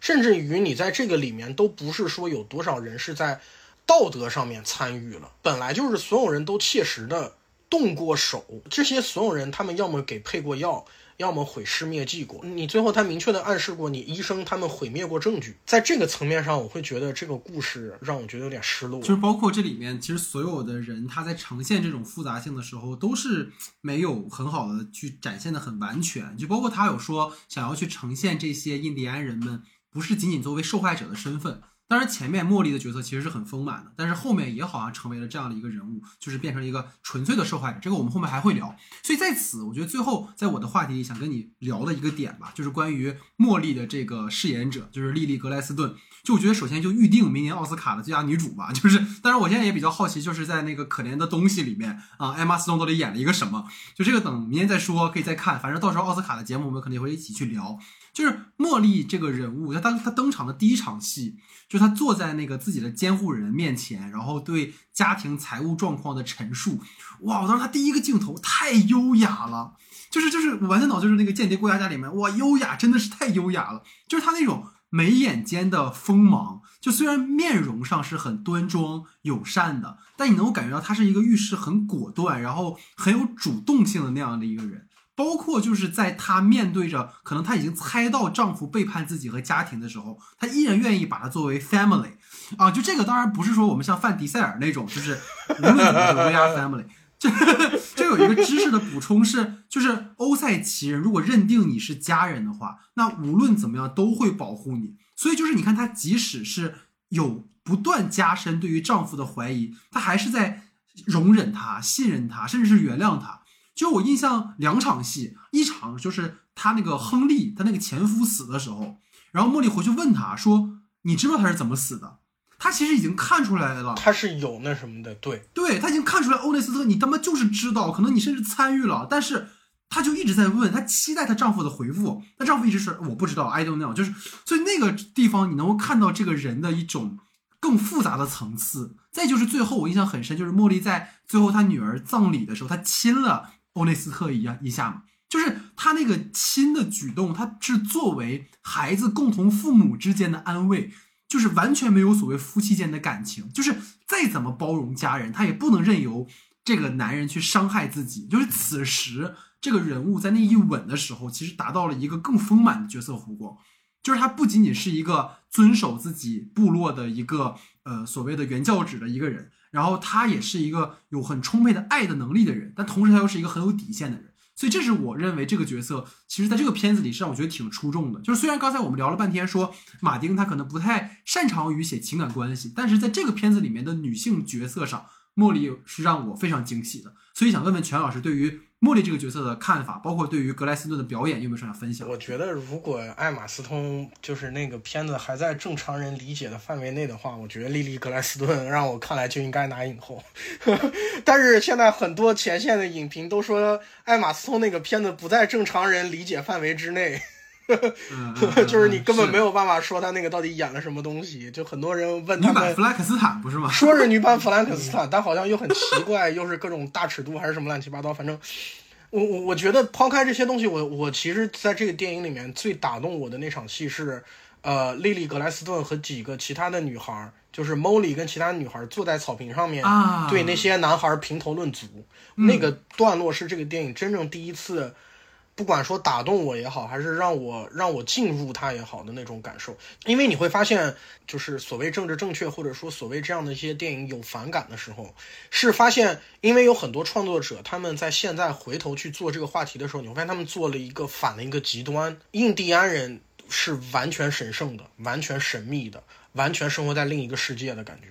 甚至于你在这个里面都不是说有多少人是在道德上面参与了，本来就是所有人都切实的动过手，这些所有人他们要么给配过药。要么毁尸灭迹过，你最后他明确的暗示过，你医生他们毁灭过证据，在这个层面上，我会觉得这个故事让我觉得有点失落。就是包括这里面，其实所有的人他在呈现这种复杂性的时候，都是没有很好的去展现的很完全。就包括他有说想要去呈现这些印第安人们，不是仅仅作为受害者的身份。当然，前面茉莉的角色其实是很丰满的，但是后面也好像成为了这样的一个人物，就是变成一个纯粹的受害者。这个我们后面还会聊。所以在此，我觉得最后在我的话题里想跟你聊的一个点吧，就是关于茉莉的这个饰演者，就是莉莉·格莱斯顿。就我觉得首先就预定明年奥斯卡的最佳女主吧。就是，但是我现在也比较好奇，就是在那个可怜的东西里面啊，艾玛斯通到底演了一个什么？就这个等明年再说，可以再看。反正到时候奥斯卡的节目我们肯定会一起去聊。就是茉莉这个人物，她当她登场的第一场戏，就是他坐在那个自己的监护人面前，然后对家庭财务状况的陈述。哇！我当时她第一个镜头太优雅了，就是就是完全脑就是那个间谍过家家里面，哇，优雅真的是太优雅了。就是她那种眉眼间的锋芒，就虽然面容上是很端庄友善的，但你能够感觉到她是一个遇事很果断，然后很有主动性的那样的一个人。包括就是在她面对着可能她已经猜到丈夫背叛自己和家庭的时候，她依然愿意把它作为 family，啊，就这个当然不是说我们像范迪塞尔那种，就是无论怎么 we are family，这这有一个知识的补充是，就是欧塞奇人如果认定你是家人的话，那无论怎么样都会保护你。所以就是你看她即使是有不断加深对于丈夫的怀疑，她还是在容忍他、信任他，甚至是原谅他。就我印象两场戏，一场就是他那个亨利，他那个前夫死的时候，然后茉莉回去问他说：“你知道他是怎么死的？”他其实已经看出来了，他是有那什么的，对，对他已经看出来欧内斯特，你他妈就是知道，可能你甚至参与了，但是他就一直在问，他期待她丈夫的回复，她丈夫一直是我不知道，I don't know，就是所以那个地方你能够看到这个人的一种更复杂的层次。再就是最后我印象很深，就是茉莉在最后她女儿葬礼的时候，她亲了。欧内斯特一样一下嘛，就是他那个亲的举动，他是作为孩子共同父母之间的安慰，就是完全没有所谓夫妻间的感情，就是再怎么包容家人，他也不能任由这个男人去伤害自己。就是此时这个人物在那一吻的时候，其实达到了一个更丰满的角色弧光，就是他不仅仅是一个遵守自己部落的一个呃所谓的原教旨的一个人。然后他也是一个有很充沛的爱的能力的人，但同时他又是一个很有底线的人，所以这是我认为这个角色其实在这个片子里是让我觉得挺出众的。就是虽然刚才我们聊了半天说马丁他可能不太擅长于写情感关系，但是在这个片子里面的女性角色上，茉莉是让我非常惊喜的。所以想问问全老师对于。茉莉这个角色的看法，包括对于格莱斯顿的表演，有没有什么分享？我觉得，如果艾玛斯通就是那个片子还在正常人理解的范围内的话，我觉得莉莉格莱斯顿 让我看来就应该拿影后。但是现在很多前线的影评都说艾玛斯通那个片子不在正常人理解范围之内。就是你根本没有办法说他那个到底演了什么东西。就很多人问他们弗兰克斯坦不是吗？说是女版弗兰克斯坦，但好像又很奇怪，又是各种大尺度还是什么乱七八糟。反正 我我我觉得抛开这些东西，我我其实在这个电影里面最打动我的那场戏是，呃，莉莉格莱斯顿和几个其他的女孩，就是 Molly 跟其他女孩坐在草坪上面，对那些男孩评头论足。那个段落是这个电影真正第一次。不管说打动我也好，还是让我让我进入他也好的那种感受，因为你会发现，就是所谓政治正确，或者说所谓这样的一些电影有反感的时候，是发现，因为有很多创作者他们在现在回头去做这个话题的时候，你会发现他们做了一个反的一个极端，印第安人是完全神圣的，完全神秘的，完全生活在另一个世界的感觉。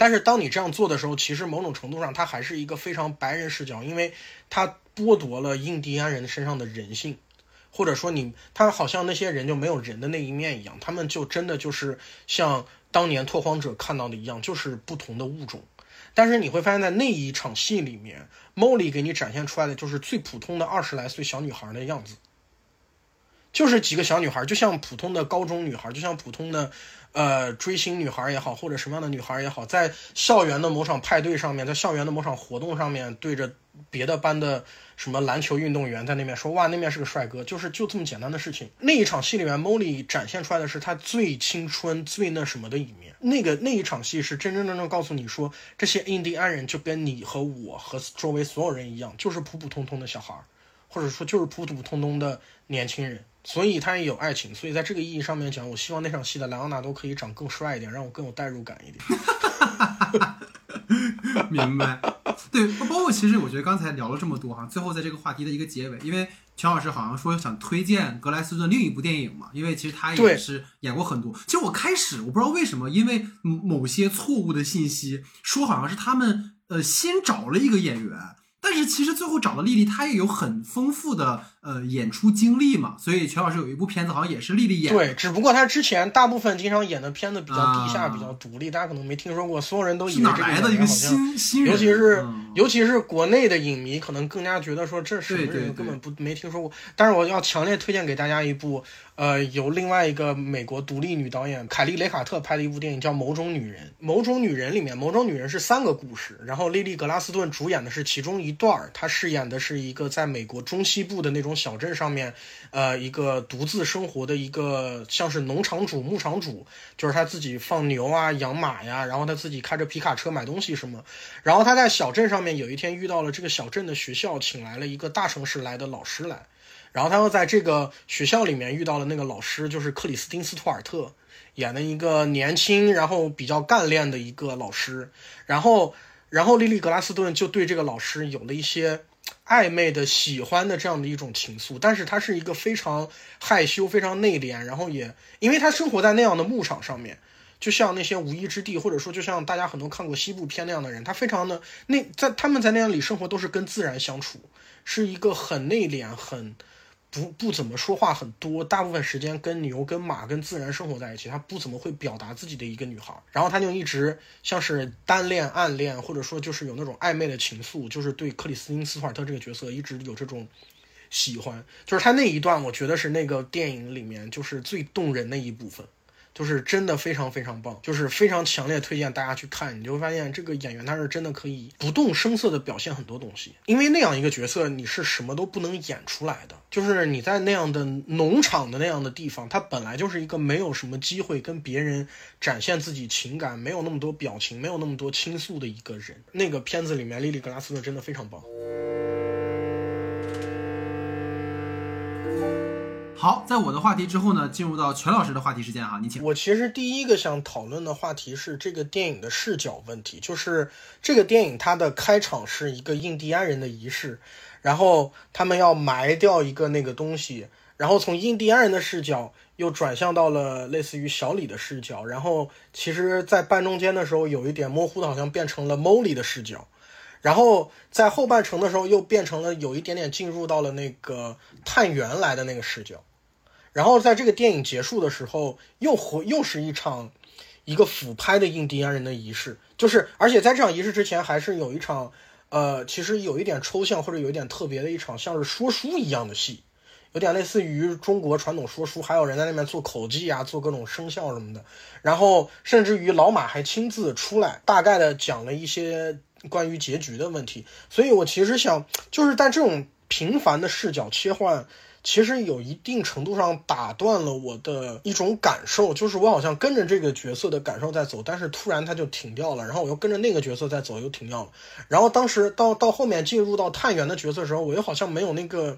但是当你这样做的时候，其实某种程度上它还是一个非常白人视角，因为它剥夺了印第安人身上的人性，或者说你他好像那些人就没有人的那一面一样，他们就真的就是像当年拓荒者看到的一样，就是不同的物种。但是你会发现在那一场戏里面，莫莉给你展现出来的就是最普通的二十来岁小女孩的样子，就是几个小女孩，就像普通的高中女孩，就像普通的。呃，追星女孩也好，或者什么样的女孩也好，在校园的某场派对上面，在校园的某场活动上面，对着别的班的什么篮球运动员在那边说：“哇，那面是个帅哥。”就是就这么简单的事情。那一场戏里面，Molly 展现出来的是她最青春、最那什么的一面。那个那一场戏是真真正正告诉你说，这些印第安人就跟你和我和周围所有人一样，就是普普通通的小孩，或者说就是普普通通的年轻人。所以他也有爱情，所以在这个意义上面讲，我希望那场戏的莱昂纳多可以长更帅一点，让我更有代入感一点。明白？对，包括其实我觉得刚才聊了这么多哈，最后在这个话题的一个结尾，因为全老师好像说想推荐格莱斯顿另一部电影嘛，因为其实他也是演过很多。其实我开始我不知道为什么，因为某些错误的信息说好像是他们呃新找了一个演员。但是其实最后找的丽丽，她也有很丰富的呃演出经历嘛，所以全老师有一部片子好像也是丽丽演。对，只不过她之前大部分经常演的片子比较地下、比较独立，大家可能没听说过。所有人都以为这来的一个新新人，尤其是尤其是国内的影迷，可能更加觉得说这什么人根本不没听说过。但是我要强烈推荐给大家一部。呃，由另外一个美国独立女导演凯莉·雷卡特拍的一部电影叫《某种女人》。《某种女人》里面，《某种女人》是三个故事，然后莉莉·格拉斯顿主演的是其中一段儿。她饰演的是一个在美国中西部的那种小镇上面，呃，一个独自生活的一个像是农场主、牧场主，就是他自己放牛啊、养马呀，然后他自己开着皮卡车买东西什么。然后他在小镇上面有一天遇到了这个小镇的学校请来了一个大城市来的老师来。然后他又在这个学校里面遇到了那个老师，就是克里斯汀·斯图尔特演的一个年轻，然后比较干练的一个老师。然后，然后莉莉·格拉斯顿就对这个老师有了一些暧昧的喜欢的这样的一种情愫。但是他是一个非常害羞、非常内敛，然后也因为他生活在那样的牧场上面，就像那些无依之地，或者说就像大家很多看过西部片那样的人，他非常的那在他们在那样里生活都是跟自然相处，是一个很内敛、很。不不怎么说话很多，大部分时间跟牛、跟马、跟自然生活在一起。他不怎么会表达自己的一个女孩，然后他就一直像是单恋、暗恋，或者说就是有那种暧昧的情愫，就是对克里斯汀·斯图尔特这个角色一直有这种喜欢。就是他那一段，我觉得是那个电影里面就是最动人的一部分。就是真的非常非常棒，就是非常强烈推荐大家去看，你就会发现这个演员他是真的可以不动声色的表现很多东西，因为那样一个角色你是什么都不能演出来的，就是你在那样的农场的那样的地方，他本来就是一个没有什么机会跟别人展现自己情感，没有那么多表情，没有那么多倾诉的一个人。那个片子里面，莉莉格拉斯顿真的非常棒。好，在我的话题之后呢，进入到全老师的话题时间哈，你请。我其实第一个想讨论的话题是这个电影的视角问题，就是这个电影它的开场是一个印第安人的仪式，然后他们要埋掉一个那个东西，然后从印第安人的视角又转向到了类似于小李的视角，然后其实，在半中间的时候有一点模糊的，好像变成了 Molly 的视角，然后在后半程的时候又变成了有一点点进入到了那个探员来的那个视角。然后在这个电影结束的时候，又回又是一场一个俯拍的印第安人的仪式，就是而且在这场仪式之前，还是有一场呃，其实有一点抽象或者有一点特别的一场，像是说书一样的戏，有点类似于中国传统说书，还有人在那边做口技啊，做各种声效什么的。然后甚至于老马还亲自出来，大概的讲了一些关于结局的问题。所以我其实想，就是在这种频繁的视角切换。其实有一定程度上打断了我的一种感受，就是我好像跟着这个角色的感受在走，但是突然他就停掉了，然后我又跟着那个角色在走，又停掉了。然后当时到到后面进入到探员的角色的时候，我又好像没有那个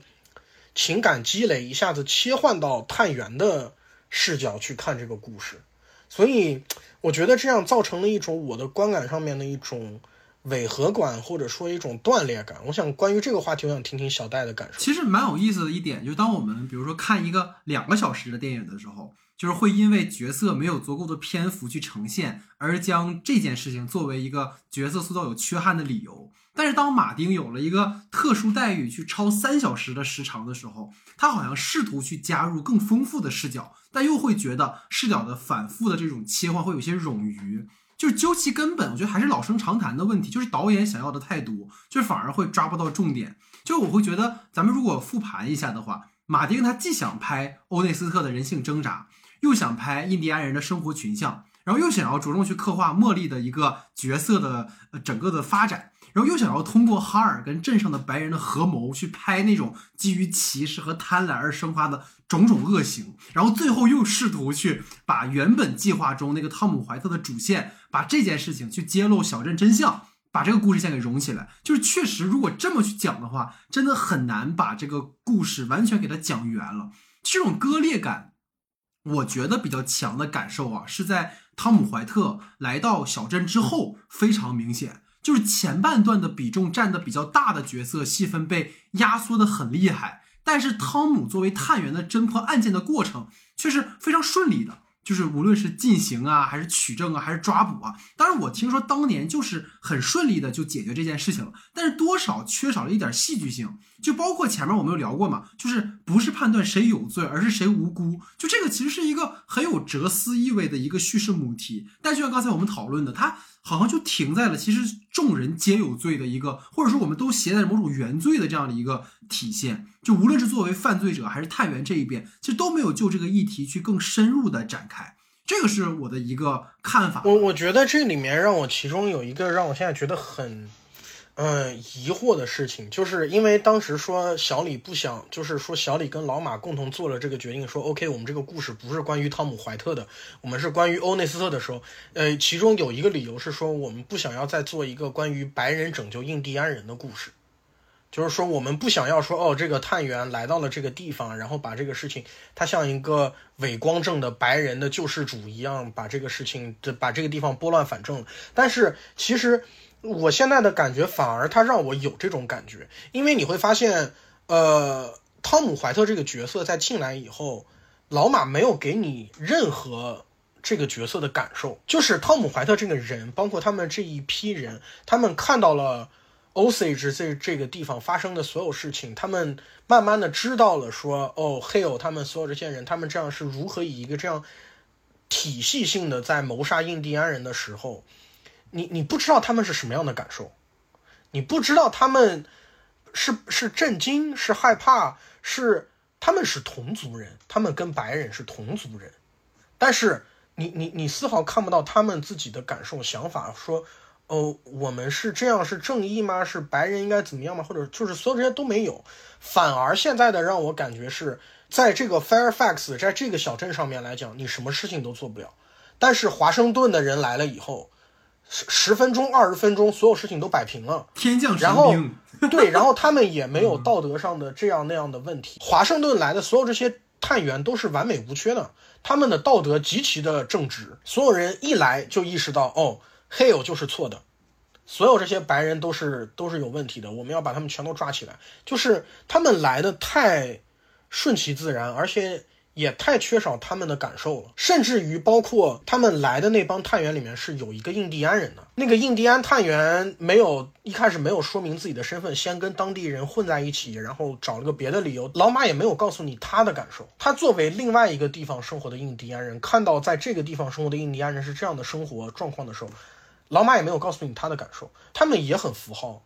情感积累，一下子切换到探员的视角去看这个故事，所以我觉得这样造成了一种我的观感上面的一种。违和感或者说一种断裂感，我想关于这个话题，我想听听小戴的感受。其实蛮有意思的一点，就是当我们比如说看一个两个小时的电影的时候，就是会因为角色没有足够的篇幅去呈现，而将这件事情作为一个角色塑造有缺憾的理由。但是当马丁有了一个特殊待遇，去超三小时的时长的时候，他好像试图去加入更丰富的视角，但又会觉得视角的反复的这种切换会有些冗余。就是究其根本，我觉得还是老生常谈的问题，就是导演想要的太多，就反而会抓不到重点。就我会觉得，咱们如果复盘一下的话，马丁他既想拍欧内斯特的人性挣扎，又想拍印第安人的生活群像，然后又想要着重去刻画茉莉的一个角色的呃整个的发展。然后又想要通过哈尔跟镇上的白人的合谋去拍那种基于歧视和贪婪而生发的种种恶行，然后最后又试图去把原本计划中那个汤姆怀特的主线，把这件事情去揭露小镇真相，把这个故事线给融起来。就是确实，如果这么去讲的话，真的很难把这个故事完全给它讲圆了。这种割裂感，我觉得比较强的感受啊，是在汤姆怀特来到小镇之后非常明显。就是前半段的比重占的比较大的角色戏份被压缩的很厉害，但是汤姆作为探员的侦破案件的过程却是非常顺利的。就是无论是进行啊，还是取证啊，还是抓捕啊，当然我听说当年就是很顺利的就解决这件事情了，但是多少缺少了一点戏剧性。就包括前面我们有聊过嘛，就是不是判断谁有罪，而是谁无辜。就这个其实是一个很有哲思意味的一个叙事母题，但就像刚才我们讨论的，它好像就停在了其实众人皆有罪的一个，或者说我们都携带着某种原罪的这样的一个体现。就无论是作为犯罪者还是探员这一边，其实都没有就这个议题去更深入的展开。这个是我的一个看法。我我觉得这里面让我其中有一个让我现在觉得很。嗯，疑惑的事情，就是因为当时说小李不想，就是说小李跟老马共同做了这个决定，说 OK，我们这个故事不是关于汤姆怀特的，我们是关于欧内斯特的时候，呃，其中有一个理由是说我们不想要再做一个关于白人拯救印第安人的故事，就是说我们不想要说哦，这个探员来到了这个地方，然后把这个事情，他像一个伪光正的白人的救世主一样，把这个事情，把这个地方拨乱反正，但是其实。我现在的感觉反而他让我有这种感觉，因为你会发现，呃，汤姆怀特这个角色在进来以后，老马没有给你任何这个角色的感受，就是汤姆怀特这个人，包括他们这一批人，他们看到了 Osage 这这个地方发生的所有事情，他们慢慢的知道了说，哦，Hill 他们所有这些人，他们这样是如何以一个这样体系性的在谋杀印第安人的时候。你你不知道他们是什么样的感受，你不知道他们是是震惊，是害怕，是他们是同族人，他们跟白人是同族人，但是你你你丝毫看不到他们自己的感受、想法，说哦，我们是这样是正义吗？是白人应该怎么样吗？或者就是所有这些都没有，反而现在的让我感觉是在这个 Fairfax，在这个小镇上面来讲，你什么事情都做不了，但是华盛顿的人来了以后。十十分钟、二十分钟，所有事情都摆平了。天降神兵，对，然后他们也没有道德上的这样那样的问题。华盛顿来的所有这些探员都是完美无缺的，他们的道德极其的正直。所有人一来就意识到，哦，Hill 就是错的，所有这些白人都是都是有问题的，我们要把他们全都抓起来。就是他们来的太顺其自然，而且。也太缺少他们的感受了，甚至于包括他们来的那帮探员里面是有一个印第安人的，那个印第安探员没有一开始没有说明自己的身份，先跟当地人混在一起，然后找了个别的理由。老马也没有告诉你他的感受。他作为另外一个地方生活的印第安人，看到在这个地方生活的印第安人是这样的生活状况的时候，老马也没有告诉你他的感受。他们也很符号，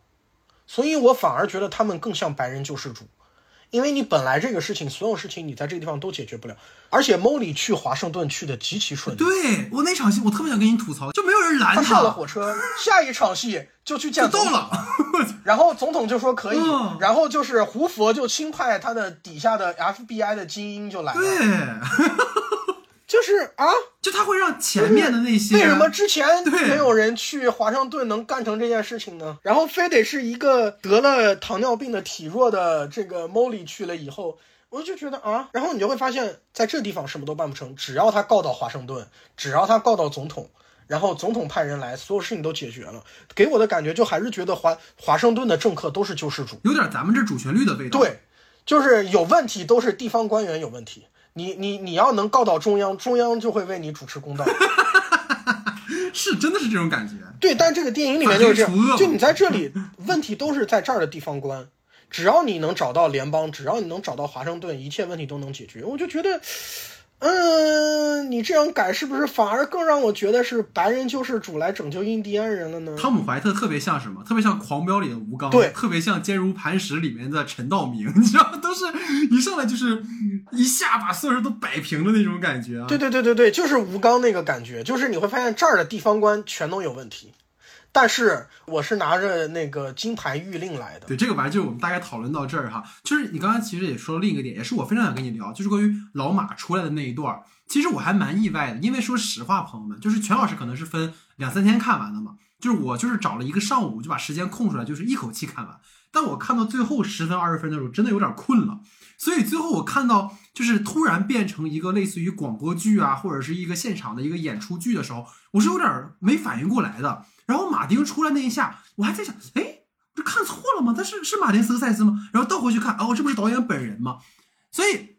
所以我反而觉得他们更像白人救世主。因为你本来这个事情，所有事情你在这个地方都解决不了，而且 Molly 去华盛顿去的极其顺利。对我那场戏，我特别想跟你吐槽，就没有人拦他。上了火车，下一场戏就去见总统了，然后总统就说可以，然后就是胡佛就钦派他的底下的 FBI 的精英就来了。对。就是啊，就他会让前面的那些为什么之前没有人去华盛顿能干成这件事情呢？然后非得是一个得了糖尿病的体弱的这个 Molly 去了以后，我就觉得啊，然后你就会发现在这地方什么都办不成，只要他告到华盛顿，只要他告到总统，然后总统派人来，所有事情都解决了。给我的感觉就还是觉得华华盛顿的政客都是救世主，有点咱们这主旋律的味道。对，就是有问题都是地方官员有问题。你你你要能告到中央，中央就会为你主持公道，是真的是这种感觉。对，但这个电影里面就是这样，就你在这里，问题都是在这儿的地方官，只要你能找到联邦，只要你能找到华盛顿，一切问题都能解决。我就觉得，嗯，你这样改是不是反而更让我觉得是白人救世主来拯救印第安人了呢？汤姆怀特特别像什么？特别像《狂飙》里的吴刚，对特别像《坚如磐石》里面的陈道明，你知道吗，都是一上来就是一下把所有人都摆平的那种感觉啊。对对对对对，就是吴刚那个感觉，就是你会发现这儿的地方官全都有问题，但是我是拿着那个金牌玉令来的。对，这个玩意儿就是我们大概讨论到这儿哈，就是你刚才其实也说了另一个点，也是我非常想跟你聊，就是关于老马出来的那一段儿。其实我还蛮意外的，因为说实话，朋友们，就是全老师可能是分两三天看完的嘛，就是我就是找了一个上午就把时间空出来，就是一口气看完。但我看到最后十分二十分的时候，真的有点困了，所以最后我看到就是突然变成一个类似于广播剧啊，或者是一个现场的一个演出剧的时候，我是有点没反应过来的。然后马丁出来那一下，我还在想，哎，这看错了吗？他是是马丁斯科塞斯吗？然后倒回去看，哦，这不是导演本人吗？所以。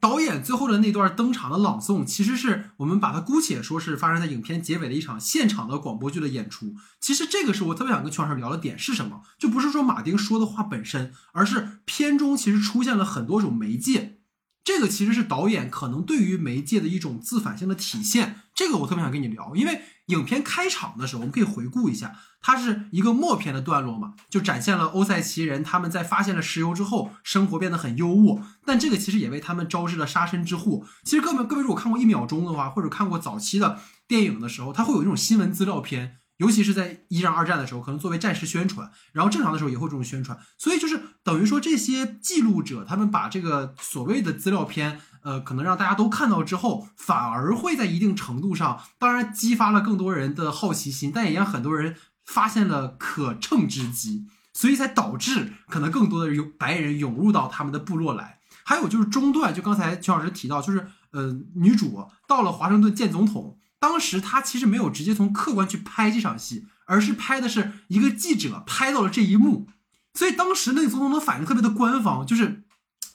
导演最后的那段登场的朗诵，其实是我们把它姑且说是发生在影片结尾的一场现场的广播剧的演出。其实这个是我特别想跟圈老师聊的点是什么？就不是说马丁说的话本身，而是片中其实出现了很多种媒介。这个其实是导演可能对于媒介的一种自反性的体现。这个我特别想跟你聊，因为影片开场的时候，我们可以回顾一下，它是一个默片的段落嘛，就展现了欧塞奇人他们在发现了石油之后，生活变得很优渥。但这个其实也为他们招致了杀身之祸。其实各位各位如果看过一秒钟的话，或者看过早期的电影的时候，它会有一种新闻资料片。尤其是在一战、二战的时候，可能作为战时宣传，然后正常的时候也会这种宣传，所以就是等于说这些记录者，他们把这个所谓的资料片，呃，可能让大家都看到之后，反而会在一定程度上，当然激发了更多人的好奇心，但也让很多人发现了可乘之机，所以才导致可能更多的有白人涌入到他们的部落来。还有就是中段，就刚才邱老师提到，就是呃，女主到了华盛顿见总统。当时他其实没有直接从客观去拍这场戏，而是拍的是一个记者拍到了这一幕，所以当时那个总统的反应特别的官方，就是，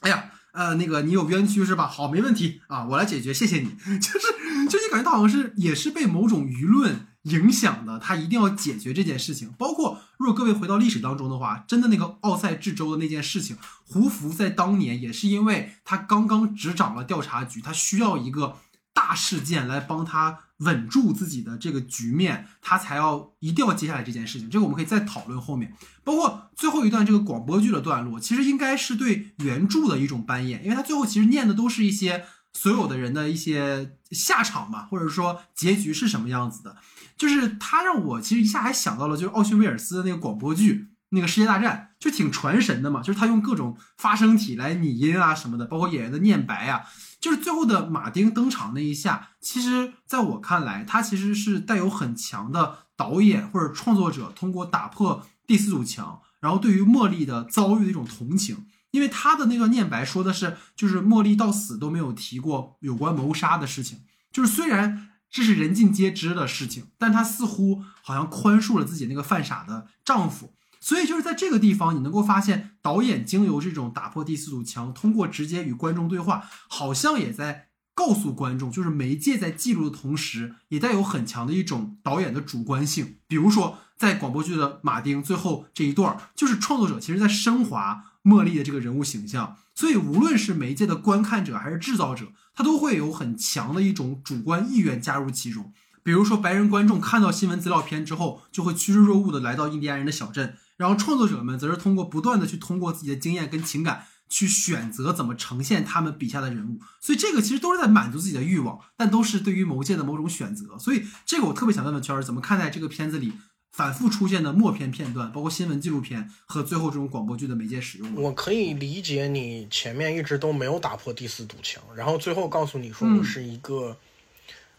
哎呀，呃，那个你有冤屈是吧？好，没问题啊，我来解决，谢谢你。就是，就你感觉他好像是也是被某种舆论影响的，他一定要解决这件事情。包括如果各位回到历史当中的话，真的那个奥赛治州的那件事情，胡佛在当年也是因为他刚刚执掌了调查局，他需要一个大事件来帮他。稳住自己的这个局面，他才要一定要接下来这件事情。这个我们可以再讨论后面，包括最后一段这个广播剧的段落，其实应该是对原著的一种扮演，因为他最后其实念的都是一些所有的人的一些下场嘛，或者说结局是什么样子的。就是他让我其实一下还想到了，就是奥逊威尔斯的那个广播剧，那个世界大战，就挺传神的嘛。就是他用各种发声体来拟音啊什么的，包括演员的念白啊。就是最后的马丁登场那一下，其实在我看来，他其实是带有很强的导演或者创作者通过打破第四堵墙，然后对于茉莉的遭遇的一种同情。因为他的那段念白说的是，就是茉莉到死都没有提过有关谋杀的事情。就是虽然这是人尽皆知的事情，但他似乎好像宽恕了自己那个犯傻的丈夫。所以就是在这个地方，你能够发现导演经由这种打破第四堵墙，通过直接与观众对话，好像也在告诉观众，就是媒介在记录的同时，也带有很强的一种导演的主观性。比如说，在广播剧的马丁最后这一段，就是创作者其实在升华茉莉的这个人物形象。所以，无论是媒介的观看者还是制造者，他都会有很强的一种主观意愿加入其中。比如说，白人观众看到新闻资料片之后，就会趋之若鹜的来到印第安人的小镇。然后创作者们则是通过不断的去通过自己的经验跟情感去选择怎么呈现他们笔下的人物，所以这个其实都是在满足自己的欲望，但都是对于某界的某种选择。所以这个我特别想问问圈儿，怎么看待这个片子里反复出现的默片片段，包括新闻纪录片和最后这种广播剧的媒介使用？我可以理解你前面一直都没有打破第四堵墙，然后最后告诉你说我是一个。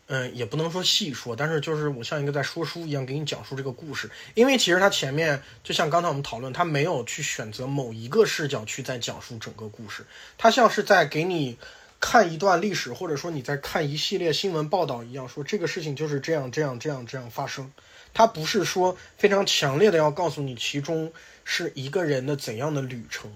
嗯，也不能说细说，但是就是我像一个在说书一样给你讲述这个故事。因为其实他前面就像刚才我们讨论，他没有去选择某一个视角去在讲述整个故事，他像是在给你看一段历史，或者说你在看一系列新闻报道一样，说这个事情就是这样这样这样这样发生。他不是说非常强烈的要告诉你其中是一个人的怎样的旅程，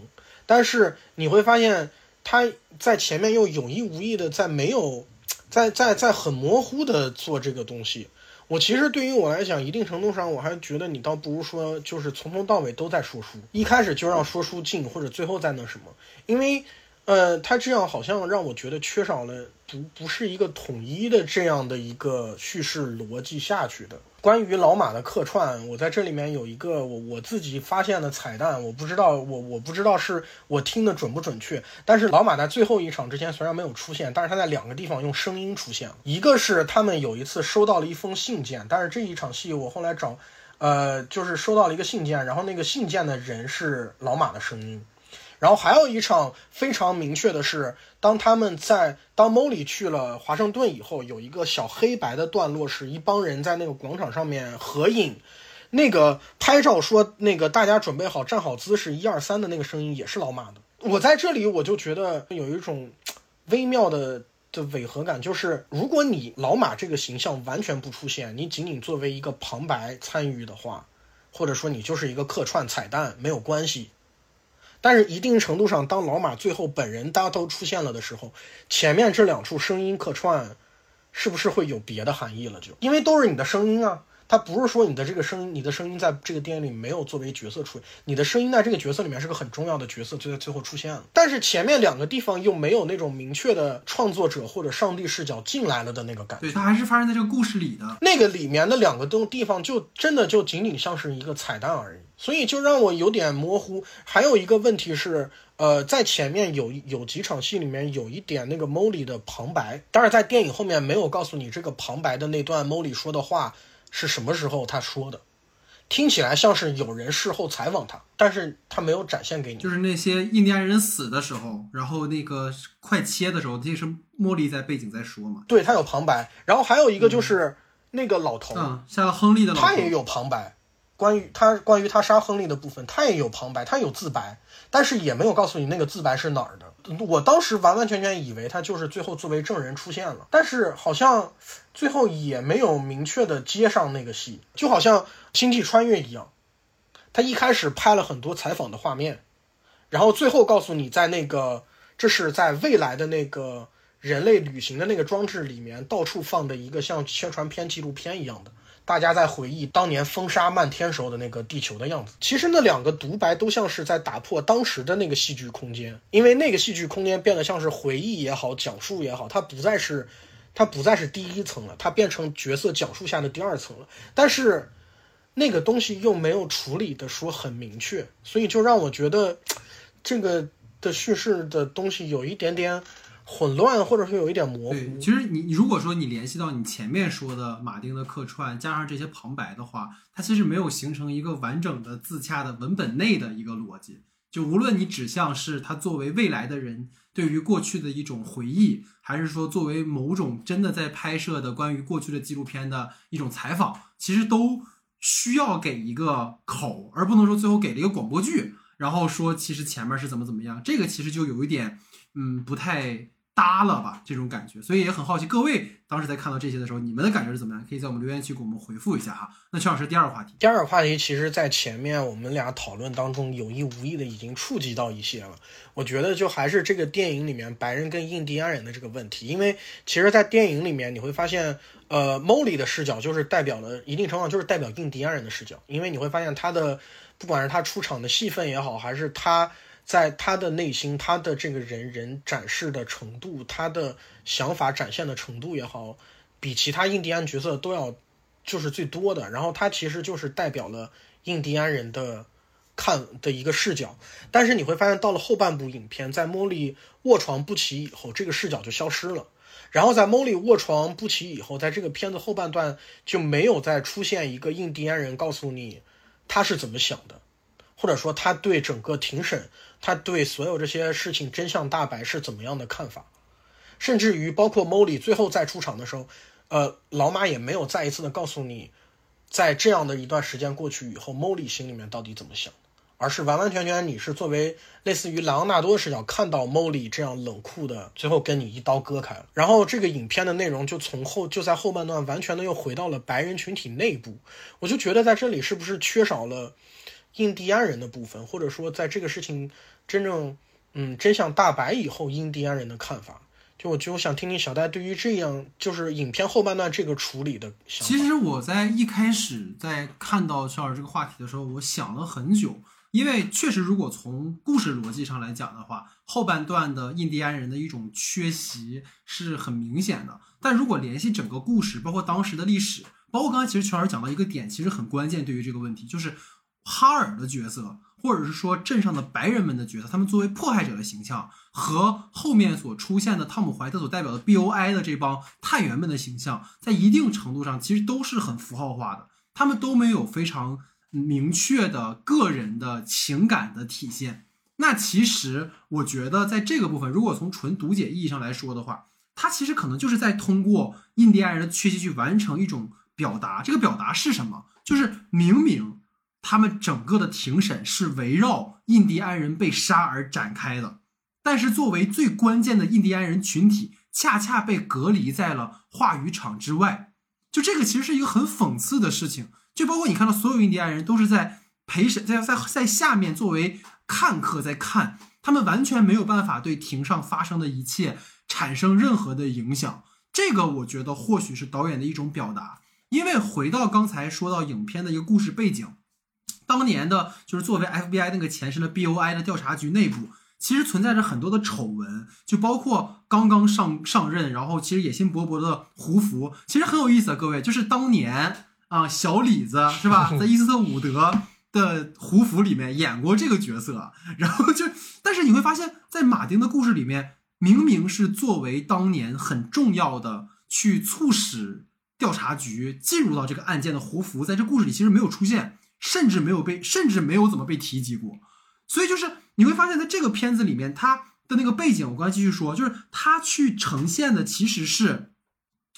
但是你会发现他在前面又有意无意的在没有。在在在很模糊的做这个东西，我其实对于我来讲，一定程度上我还觉得你倒不如说就是从头到尾都在说书，一开始就让说书进，或者最后在那什么。因为，呃，他这样好像让我觉得缺少了不不是一个统一的这样的一个叙事逻辑下去的。关于老马的客串，我在这里面有一个我我自己发现的彩蛋，我不知道我我不知道是我听的准不准确，但是老马在最后一场之前虽然没有出现，但是他在两个地方用声音出现了，一个是他们有一次收到了一封信件，但是这一场戏我后来找，呃，就是收到了一个信件，然后那个信件的人是老马的声音。然后还有一场非常明确的是，当他们在当 Molly 去了华盛顿以后，有一个小黑白的段落，是一帮人在那个广场上面合影，那个拍照说那个大家准备好站好姿势，一二三的那个声音也是老马的。我在这里我就觉得有一种微妙的的违和感，就是如果你老马这个形象完全不出现，你仅仅作为一个旁白参与的话，或者说你就是一个客串彩蛋，没有关系。但是一定程度上，当老马最后本人大家都出现了的时候，前面这两处声音客串，是不是会有别的含义了？就因为都是你的声音啊。他不是说你的这个声音，你的声音在这个电影里没有作为角色出现，你的声音在这个角色里面是个很重要的角色，就在最后出现了。但是前面两个地方又没有那种明确的创作者或者上帝视角进来了的那个感觉。对，它还是发生在这个故事里的。那个里面的两个东地方就真的就仅仅像是一个彩蛋而已，所以就让我有点模糊。还有一个问题是，呃，在前面有有几场戏里面有一点那个 Molly 的旁白，但是在电影后面没有告诉你这个旁白的那段 Molly 说的话。是什么时候他说的？听起来像是有人事后采访他，但是他没有展现给你。就是那些印第安人死的时候，然后那个快切的时候，这是茉莉在背景在说嘛？对他有旁白，然后还有一个就是那个老头，像个亨利的，他也有旁白。关于他关于他杀亨利的部分，他也有旁白，他有自白，但是也没有告诉你那个自白是哪儿的。我当时完完全全以为他就是最后作为证人出现了，但是好像最后也没有明确的接上那个戏，就好像星际穿越一样，他一开始拍了很多采访的画面，然后最后告诉你在那个这是在未来的那个人类旅行的那个装置里面到处放的一个像宣传片纪录片一样的。大家在回忆当年风沙漫天时候的那个地球的样子。其实那两个独白都像是在打破当时的那个戏剧空间，因为那个戏剧空间变得像是回忆也好，讲述也好，它不再是，它不再是第一层了，它变成角色讲述下的第二层了。但是那个东西又没有处理的说很明确，所以就让我觉得这个的叙事的东西有一点点。混乱，或者说有一点模糊。其实你如果说你联系到你前面说的马丁的客串，加上这些旁白的话，它其实没有形成一个完整的、自洽的文本内的一个逻辑。就无论你指向是他作为未来的人对于过去的一种回忆，还是说作为某种真的在拍摄的关于过去的纪录片的一种采访，其实都需要给一个口，而不能说最后给了一个广播剧，然后说其实前面是怎么怎么样。这个其实就有一点，嗯，不太。搭了吧，这种感觉，所以也很好奇，各位当时在看到这些的时候，你们的感觉是怎么样？可以在我们留言区给我们回复一下哈。那邱老师，第二个话题，第二个话题，其实在前面我们俩讨论当中有意无意的已经触及到一些了。我觉得就还是这个电影里面白人跟印第安人的这个问题，因为其实，在电影里面你会发现，呃，Molly 的视角就是代表了一定程度上就是代表印第安人的视角，因为你会发现他的不管是他出场的戏份也好，还是他。在他的内心，他的这个人人展示的程度，他的想法展现的程度也好，比其他印第安角色都要就是最多的。然后他其实就是代表了印第安人的看的一个视角。但是你会发现，到了后半部影片，在莫莉卧床不起以后，这个视角就消失了。然后在莫莉卧床不起以后，在这个片子后半段就没有再出现一个印第安人告诉你他是怎么想的，或者说他对整个庭审。他对所有这些事情真相大白是怎么样的看法？甚至于包括 Molly 最后再出场的时候，呃，老马也没有再一次的告诉你，在这样的一段时间过去以后，Molly 心里面到底怎么想，而是完完全全你是作为类似于莱昂纳多的视角看到 Molly 这样冷酷的，最后跟你一刀割开。然后这个影片的内容就从后就在后半段完全的又回到了白人群体内部，我就觉得在这里是不是缺少了印第安人的部分，或者说在这个事情。真正，嗯，真相大白以后，印第安人的看法，就我就想听听小戴对于这样就是影片后半段这个处理的想法。其实我在一开始在看到肖尔这个话题的时候，我想了很久，因为确实，如果从故事逻辑上来讲的话，后半段的印第安人的一种缺席是很明显的。但如果联系整个故事，包括当时的历史，包括刚才其实全儿讲到一个点，其实很关键，对于这个问题，就是哈尔的角色，或者是说镇上的白人们的角色，他们作为迫害者的形象，和后面所出现的汤姆怀特所代表的 B.O.I 的这帮探员们的形象，在一定程度上其实都是很符号化的，他们都没有非常。明确的个人的情感的体现，那其实我觉得在这个部分，如果从纯读解意义上来说的话，它其实可能就是在通过印第安人的缺席去完成一种表达。这个表达是什么？就是明明他们整个的庭审是围绕印第安人被杀而展开的，但是作为最关键的印第安人群体，恰恰被隔离在了话语场之外。就这个其实是一个很讽刺的事情。就包括你看到所有印第安人都是在陪审，在在在下面作为看客在看，他们完全没有办法对庭上发生的一切产生任何的影响。这个我觉得或许是导演的一种表达。因为回到刚才说到影片的一个故事背景，当年的就是作为 FBI 那个前身的 BOI 的调查局内部，其实存在着很多的丑闻，就包括刚刚上上任，然后其实野心勃勃的胡佛，其实很有意思啊，各位，就是当年。啊，小李子是吧？在伊斯特伍德的胡服里面演过这个角色，然后就，但是你会发现在马丁的故事里面，明明是作为当年很重要的去促使调查局进入到这个案件的胡服，在这故事里其实没有出现，甚至没有被，甚至没有怎么被提及过。所以就是你会发现在这个片子里面，他的那个背景，我刚才继续说，就是他去呈现的其实是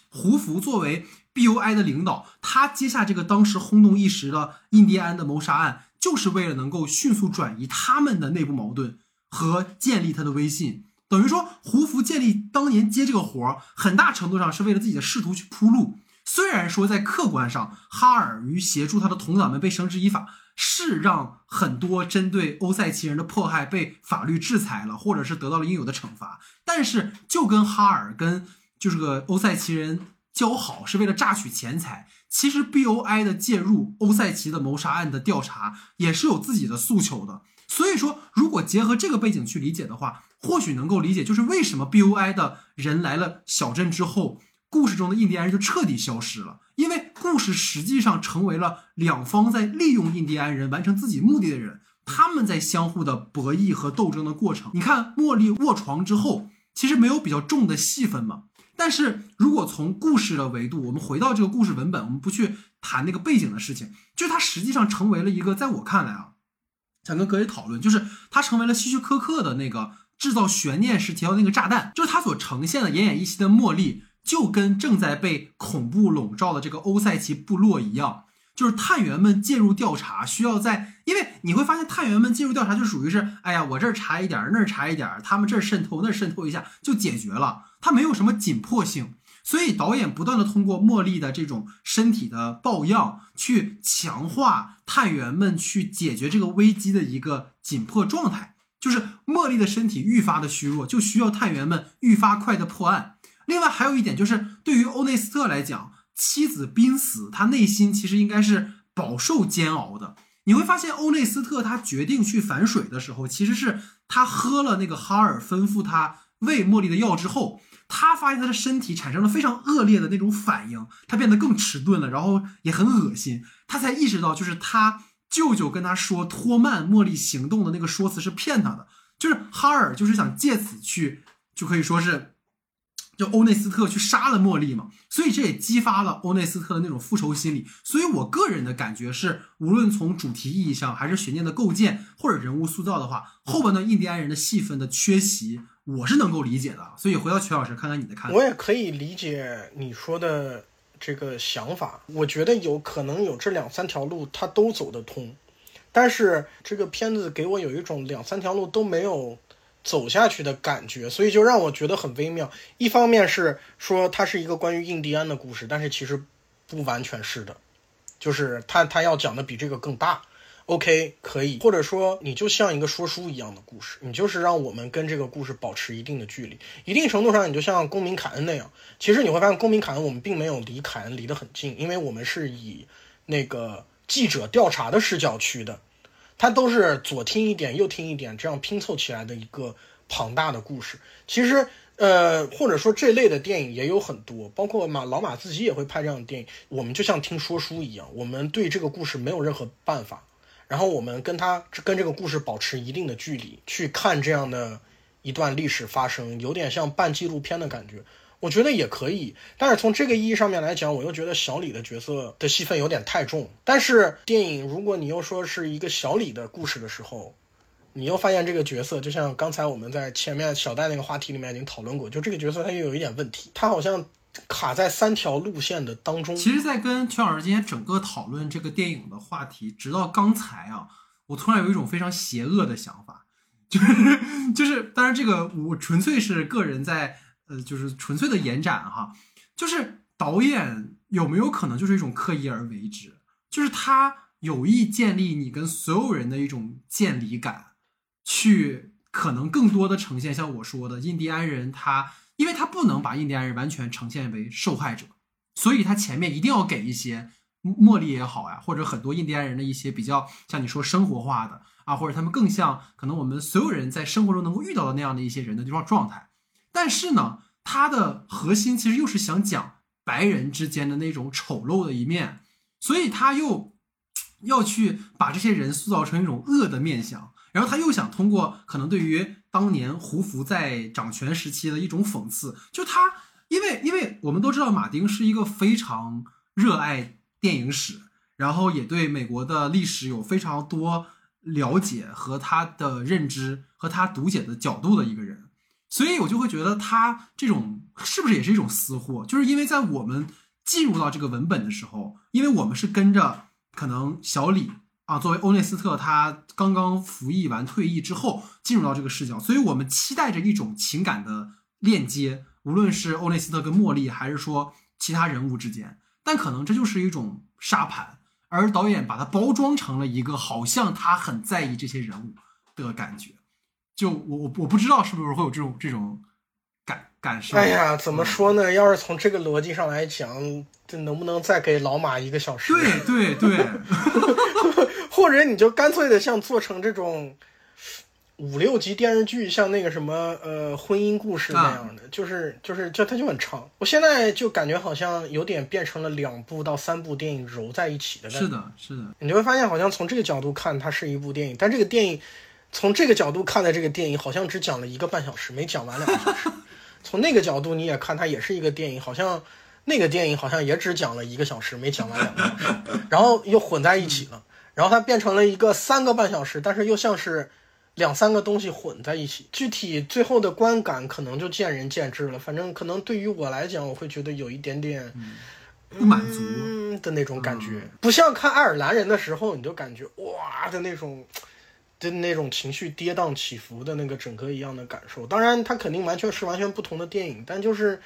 胡服作为。B.O.I 的领导，他接下这个当时轰动一时的印第安的谋杀案，就是为了能够迅速转移他们的内部矛盾和建立他的威信。等于说，胡福建立当年接这个活儿，很大程度上是为了自己的仕途去铺路。虽然说在客观上，哈尔与协助他的同党们被绳之以法，是让很多针对欧塞奇人的迫害被法律制裁了，或者是得到了应有的惩罚。但是，就跟哈尔跟就是个欧塞奇人。交好是为了榨取钱财，其实 B.O.I 的介入欧塞奇的谋杀案的调查也是有自己的诉求的。所以说，如果结合这个背景去理解的话，或许能够理解，就是为什么 B.O.I 的人来了小镇之后，故事中的印第安人就彻底消失了。因为故事实际上成为了两方在利用印第安人完成自己目的的人，他们在相互的博弈和斗争的过程。你看，茉莉卧床之后，其实没有比较重的戏份嘛。但是如果从故事的维度，我们回到这个故事文本，我们不去谈那个背景的事情，就是它实际上成为了一个，在我看来啊，想跟各位讨论，就是它成为了希区柯克的那个制造悬念时提到那个炸弹，就是它所呈现的奄奄一息的茉莉，就跟正在被恐怖笼罩的这个欧塞奇部落一样。就是探员们介入调查，需要在，因为你会发现探员们介入调查就属于是，哎呀，我这儿查一点，那儿查一点，他们这儿渗透，那儿渗透一下就解决了，它没有什么紧迫性。所以导演不断的通过茉莉的这种身体的抱恙，去强化探员们去解决这个危机的一个紧迫状态。就是茉莉的身体愈发的虚弱，就需要探员们愈发快的破案。另外还有一点就是，对于欧内斯特来讲。妻子濒死，他内心其实应该是饱受煎熬的。你会发现，欧内斯特他决定去反水的时候，其实是他喝了那个哈尔吩咐他喂茉莉的药之后，他发现他的身体产生了非常恶劣的那种反应，他变得更迟钝了，然后也很恶心。他才意识到，就是他舅舅跟他说拖慢茉莉行动的那个说辞是骗他的，就是哈尔就是想借此去，就可以说是。就欧内斯特去杀了茉莉嘛，所以这也激发了欧内斯特的那种复仇心理。所以我个人的感觉是，无论从主题意义上，还是悬念的构建，或者人物塑造的话，后半段印第安人的戏份的缺席，我是能够理解的。所以回到曲老师，看看你的看法。我也可以理解你说的这个想法。我觉得有可能有这两三条路，它都走得通。但是这个片子给我有一种两三条路都没有。走下去的感觉，所以就让我觉得很微妙。一方面是说它是一个关于印第安的故事，但是其实不完全是的，就是他他要讲的比这个更大。OK，可以，或者说你就像一个说书一样的故事，你就是让我们跟这个故事保持一定的距离。一定程度上，你就像公民凯恩那样，其实你会发现公民凯恩我们并没有离凯恩离得很近，因为我们是以那个记者调查的视角去的。它都是左听一点右听一点这样拼凑起来的一个庞大的故事。其实。呃，或者说这类的电影也有很多，包括马老马自己也会拍这样的电影。我们就像听说书一样，我们对这个故事没有任何办法，然后我们跟他跟这个故事保持一定的距离，去看这样的一段历史发生，有点像半纪录片的感觉。我觉得也可以，但是从这个意义上面来讲，我又觉得小李的角色的戏份有点太重。但是电影如果你又说是一个小李的故事的时候，你又发现这个角色，就像刚才我们在前面小戴那个话题里面已经讨论过，就这个角色他又有一点问题，他好像卡在三条路线的当中。其实，在跟全老师今天整个讨论这个电影的话题，直到刚才啊，我突然有一种非常邪恶的想法，就是就是，当然这个我纯粹是个人在就是纯粹的延展哈，就是导演有没有可能就是一种刻意而为之，就是他有意建立你跟所有人的一种建离感。去可能更多的呈现像我说的印第安人，他因为他不能把印第安人完全呈现为受害者，所以他前面一定要给一些茉莉也好呀，或者很多印第安人的一些比较像你说生活化的啊，或者他们更像可能我们所有人在生活中能够遇到的那样的一些人的这种状态。但是呢，它的核心其实又是想讲白人之间的那种丑陋的一面，所以他又 要去把这些人塑造成一种恶的面相。然后他又想通过可能对于当年胡佛在掌权时期的一种讽刺，就他，因为因为我们都知道马丁是一个非常热爱电影史，然后也对美国的历史有非常多了解和他的认知和他读解的角度的一个人，所以我就会觉得他这种是不是也是一种私货？就是因为在我们进入到这个文本的时候，因为我们是跟着可能小李。啊，作为欧内斯特，他刚刚服役完退役之后进入到这个视角，所以我们期待着一种情感的链接，无论是欧内斯特跟茉莉，还是说其他人物之间，但可能这就是一种沙盘，而导演把它包装成了一个好像他很在意这些人物的感觉，就我我我不知道是不是会有这种这种感感受。哎呀，怎么说呢？要是从这个逻辑上来讲，这能不能再给老马一个小时？对 对对。或者你就干脆的像做成这种五六集电视剧，像那个什么呃婚姻故事那样的，就是就是就它就很长。我现在就感觉好像有点变成了两部到三部电影揉在一起的感觉。是的，是的。你就会发现，好像从这个角度看，它是一部电影，但这个电影从这个角度看的这个电影，好像只讲了一个半小时，没讲完两个小时。从那个角度你也看，它也是一个电影，好像那个电影好像也只讲了一个小时，没讲完两个小时，然后又混在一起了。然后它变成了一个三个半小时，但是又像是两三个东西混在一起。具体最后的观感可能就见仁见智了。反正可能对于我来讲，我会觉得有一点点不满足的那种感觉，不像看爱尔兰人的时候，你就感觉哇的那种的那种情绪跌宕起伏的那个整个一样的感受。当然，它肯定完全是完全不同的电影，但就是。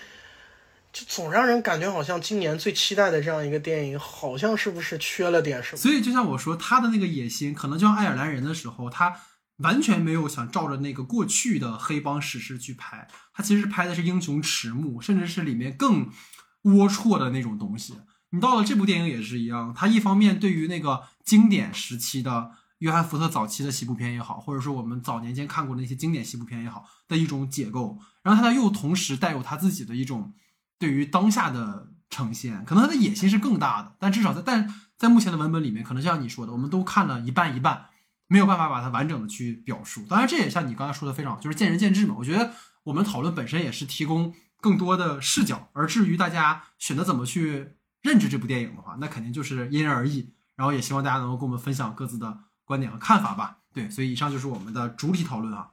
就总让人感觉好像今年最期待的这样一个电影，好像是不是缺了点什么？所以就像我说，他的那个野心，可能就像爱尔兰人的时候，他完全没有想照着那个过去的黑帮史诗去拍，他其实拍的是英雄迟暮，甚至是里面更龌龊的那种东西。你到了这部电影也是一样，他一方面对于那个经典时期的约翰福特早期的西部片也好，或者说我们早年间看过的那些经典西部片也好的一种解构，然后他又同时带有他自己的一种。对于当下的呈现，可能他的野心是更大的，但至少在但在目前的文本里面，可能像你说的，我们都看了一半一半，没有办法把它完整的去表述。当然，这也像你刚才说的非常好，就是见仁见智嘛。我觉得我们讨论本身也是提供更多的视角，而至于大家选择怎么去认知这部电影的话，那肯定就是因人而异。然后也希望大家能够跟我们分享各自的观点和看法吧。对，所以以上就是我们的主体讨论啊。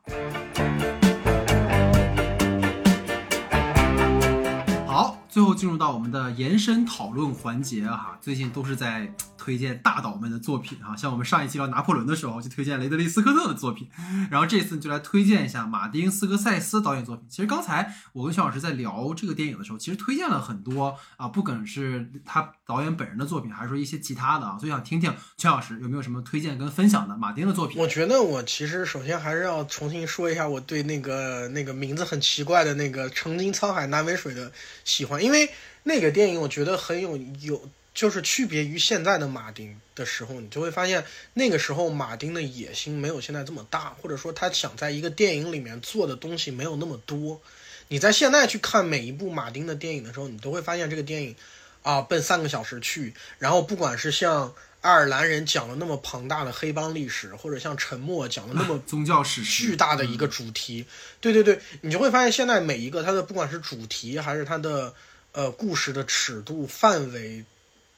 最后进入到我们的延伸讨论环节哈，最近都是在推荐大导们的作品哈，像我们上一期聊拿破仑的时候就推荐雷德利·斯科特的作品，然后这次就来推荐一下马丁·斯科塞斯导演作品。其实刚才我跟徐老师在聊这个电影的时候，其实推荐了很多啊，不管是他导演本人的作品，还是说一些其他的啊，所以想听听徐老师有没有什么推荐跟分享的马丁的作品。我觉得我其实首先还是要重新说一下我对那个那个名字很奇怪的那个“曾经沧海难为水”的喜欢。因为那个电影，我觉得很有有就是区别于现在的马丁的时候，你就会发现那个时候马丁的野心没有现在这么大，或者说他想在一个电影里面做的东西没有那么多。你在现在去看每一部马丁的电影的时候，你都会发现这个电影啊奔三个小时去，然后不管是像爱尔兰人讲了那么庞大的黑帮历史，或者像沉默讲了那么宗教史巨大的一个主题，对对对，你就会发现现在每一个它的不管是主题还是它的呃故事的尺度范围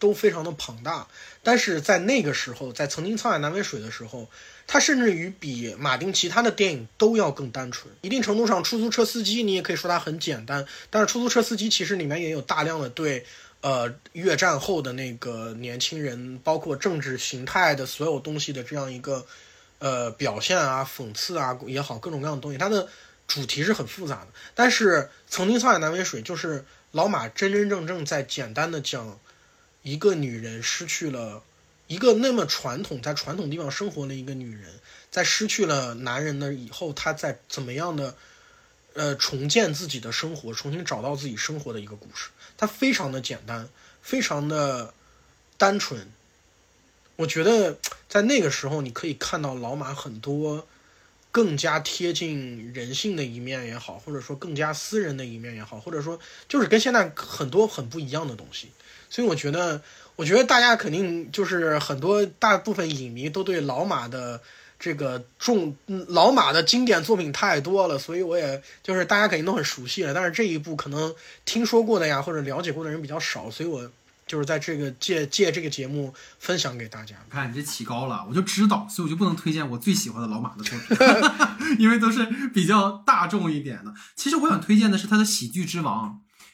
都非常的庞大，但是在那个时候，在曾经沧海难为水的时候，它甚至于比马丁其他的电影都要更单纯。一定程度上，出租车司机你也可以说它很简单，但是出租车司机其实里面也有大量的对。呃，越战后的那个年轻人，包括政治形态的所有东西的这样一个呃表现啊、讽刺啊也好，各种各样的东西，它的主题是很复杂的。但是曾经沧海难为水，就是老马真真正正在简单的讲一个女人失去了一个那么传统在传统地方生活的一个女人，在失去了男人的以后，她在怎么样的呃重建自己的生活，重新找到自己生活的一个故事。它非常的简单，非常的单纯。我觉得在那个时候，你可以看到老马很多更加贴近人性的一面也好，或者说更加私人的一面也好，或者说就是跟现在很多很不一样的东西。所以我觉得，我觉得大家肯定就是很多大部分影迷都对老马的。这个重老马的经典作品太多了，所以我也就是大家肯定都很熟悉了。但是这一部可能听说过的呀，或者了解过的人比较少，所以我就是在这个借借这个节目分享给大家。看你这起高了，我就知道，所以我就不能推荐我最喜欢的老马的作品，因为都是比较大众一点的。其实我想推荐的是他的《喜剧之王》，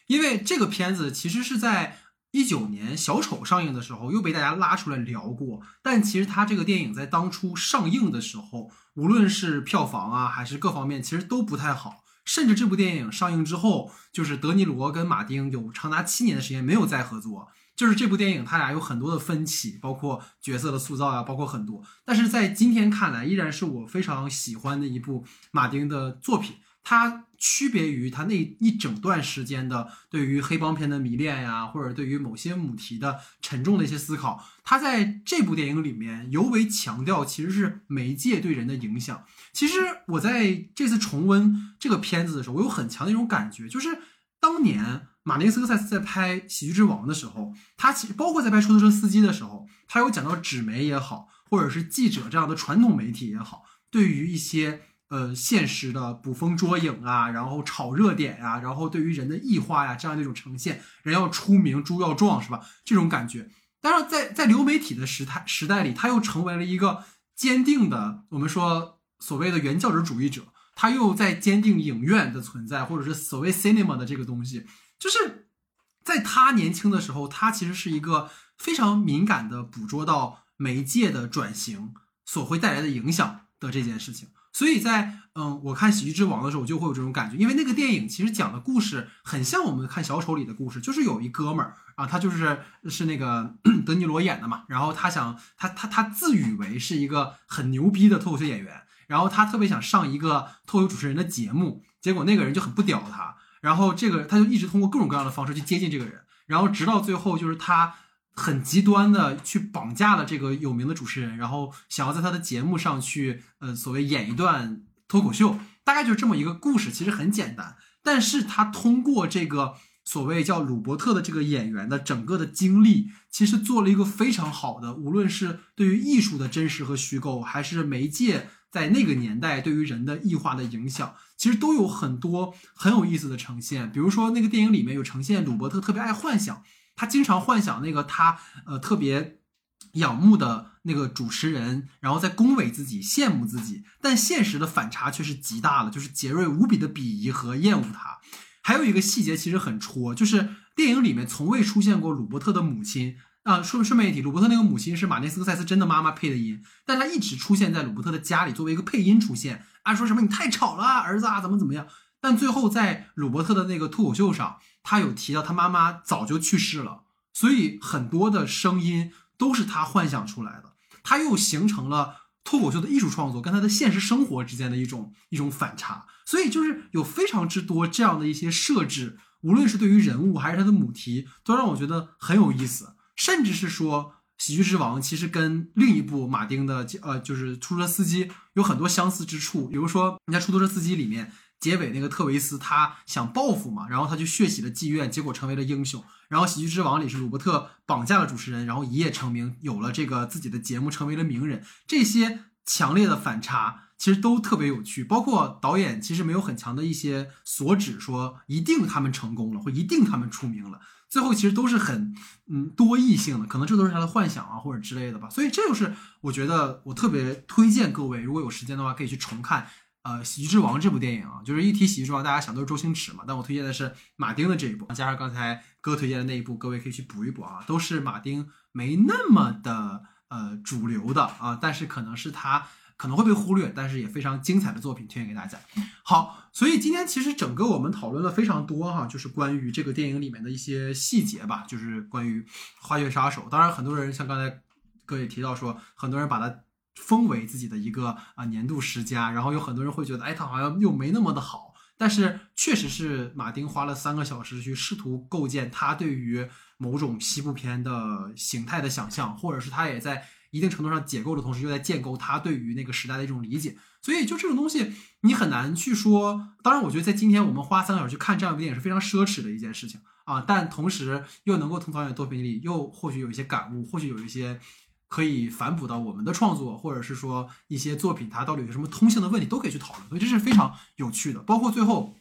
因为这个片子其实是在。一九年小丑上映的时候，又被大家拉出来聊过。但其实他这个电影在当初上映的时候，无论是票房啊，还是各方面，其实都不太好。甚至这部电影上映之后，就是德尼罗跟马丁有长达七年的时间没有再合作。就是这部电影，他俩有很多的分歧，包括角色的塑造啊，包括很多。但是在今天看来，依然是我非常喜欢的一部马丁的作品。它区别于他那一整段时间的对于黑帮片的迷恋呀，或者对于某些母题的沉重的一些思考，他在这部电影里面尤为强调其实是媒介对人的影响。其实我在这次重温这个片子的时候，我有很强的一种感觉，就是当年马丁斯科塞斯在拍《喜剧之王》的时候，他其实包括在拍出租车司机的时候，他有讲到纸媒也好，或者是记者这样的传统媒体也好，对于一些。呃，现实的捕风捉影啊，然后炒热点呀，然后对于人的异化呀，这样的一种呈现，人要出名，猪要壮，是吧？这种感觉。但是，在在流媒体的时态时代里，他又成为了一个坚定的，我们说所谓的原教旨主义者，他又在坚定影院的存在，或者是所谓 cinema 的这个东西。就是在他年轻的时候，他其实是一个非常敏感的捕捉到媒介的转型所会带来的影响的这件事情。所以在嗯，我看《喜剧之王》的时候，我就会有这种感觉，因为那个电影其实讲的故事很像我们看小丑里的故事，就是有一哥们儿啊，他就是是那个 德尼罗演的嘛，然后他想他他他自以为是一个很牛逼的脱口秀演员，然后他特别想上一个脱口秀主持人的节目，结果那个人就很不屌他，然后这个他就一直通过各种各样的方式去接近这个人，然后直到最后就是他。很极端的去绑架了这个有名的主持人，然后想要在他的节目上去，呃，所谓演一段脱口秀，大概就是这么一个故事。其实很简单，但是他通过这个所谓叫鲁伯特的这个演员的整个的经历，其实做了一个非常好的，无论是对于艺术的真实和虚构，还是媒介在那个年代对于人的异化的影响，其实都有很多很有意思的呈现。比如说那个电影里面有呈现鲁伯特特别爱幻想。他经常幻想那个他呃特别仰慕的那个主持人，然后在恭维自己、羡慕自己，但现实的反差却是极大的，就是杰瑞无比的鄙夷和厌恶他。还有一个细节其实很戳，就是电影里面从未出现过鲁伯特的母亲啊。顺顺便一提，鲁伯特那个母亲是马内斯科塞斯真的妈妈配的音，但他一直出现在鲁伯特的家里作为一个配音出现，啊说什么你太吵了，儿子啊怎么怎么样。但最后在鲁伯特的那个脱口秀上。他有提到他妈妈早就去世了，所以很多的声音都是他幻想出来的。他又形成了脱口秀的艺术创作跟他的现实生活之间的一种一种反差。所以就是有非常之多这样的一些设置，无论是对于人物还是他的母题，都让我觉得很有意思。甚至是说。喜剧之王其实跟另一部马丁的呃，就是出租车司机有很多相似之处，比如说你在出租车司机里面结尾那个特维斯，他想报复嘛，然后他就血洗了妓院，结果成为了英雄。然后喜剧之王里是鲁伯特绑架了主持人，然后一夜成名，有了这个自己的节目，成为了名人。这些强烈的反差其实都特别有趣，包括导演其实没有很强的一些所指，说一定他们成功了，或一定他们出名了。最后其实都是很嗯多异性的，可能这都是他的幻想啊或者之类的吧。所以这就是我觉得我特别推荐各位，如果有时间的话可以去重看呃《喜剧之王》这部电影啊。就是一提《喜剧之王》，大家想都是周星驰嘛，但我推荐的是马丁的这一部，加上刚才哥推荐的那一部，各位可以去补一补啊，都是马丁没那么的呃主流的啊，但是可能是他。可能会被忽略，但是也非常精彩的作品推荐给大家。好，所以今天其实整个我们讨论了非常多哈，就是关于这个电影里面的一些细节吧，就是关于《花月杀手》。当然，很多人像刚才各位提到说，很多人把它封为自己的一个啊年度十佳，然后有很多人会觉得，哎，它好像又没那么的好。但是确实是马丁花了三个小时去试图构建他对于某种西部片的形态的想象，或者是他也在。一定程度上解构的同时，又在建构他对于那个时代的一种理解，所以就这种东西，你很难去说。当然，我觉得在今天我们花三个小时去看这样一部电影是非常奢侈的一件事情啊。但同时又能够从导演作品里又或许有一些感悟，或许有一些可以反哺到我们的创作，或者是说一些作品它到底有什么通性的问题，都可以去讨论。所以这是非常有趣的。包括最后，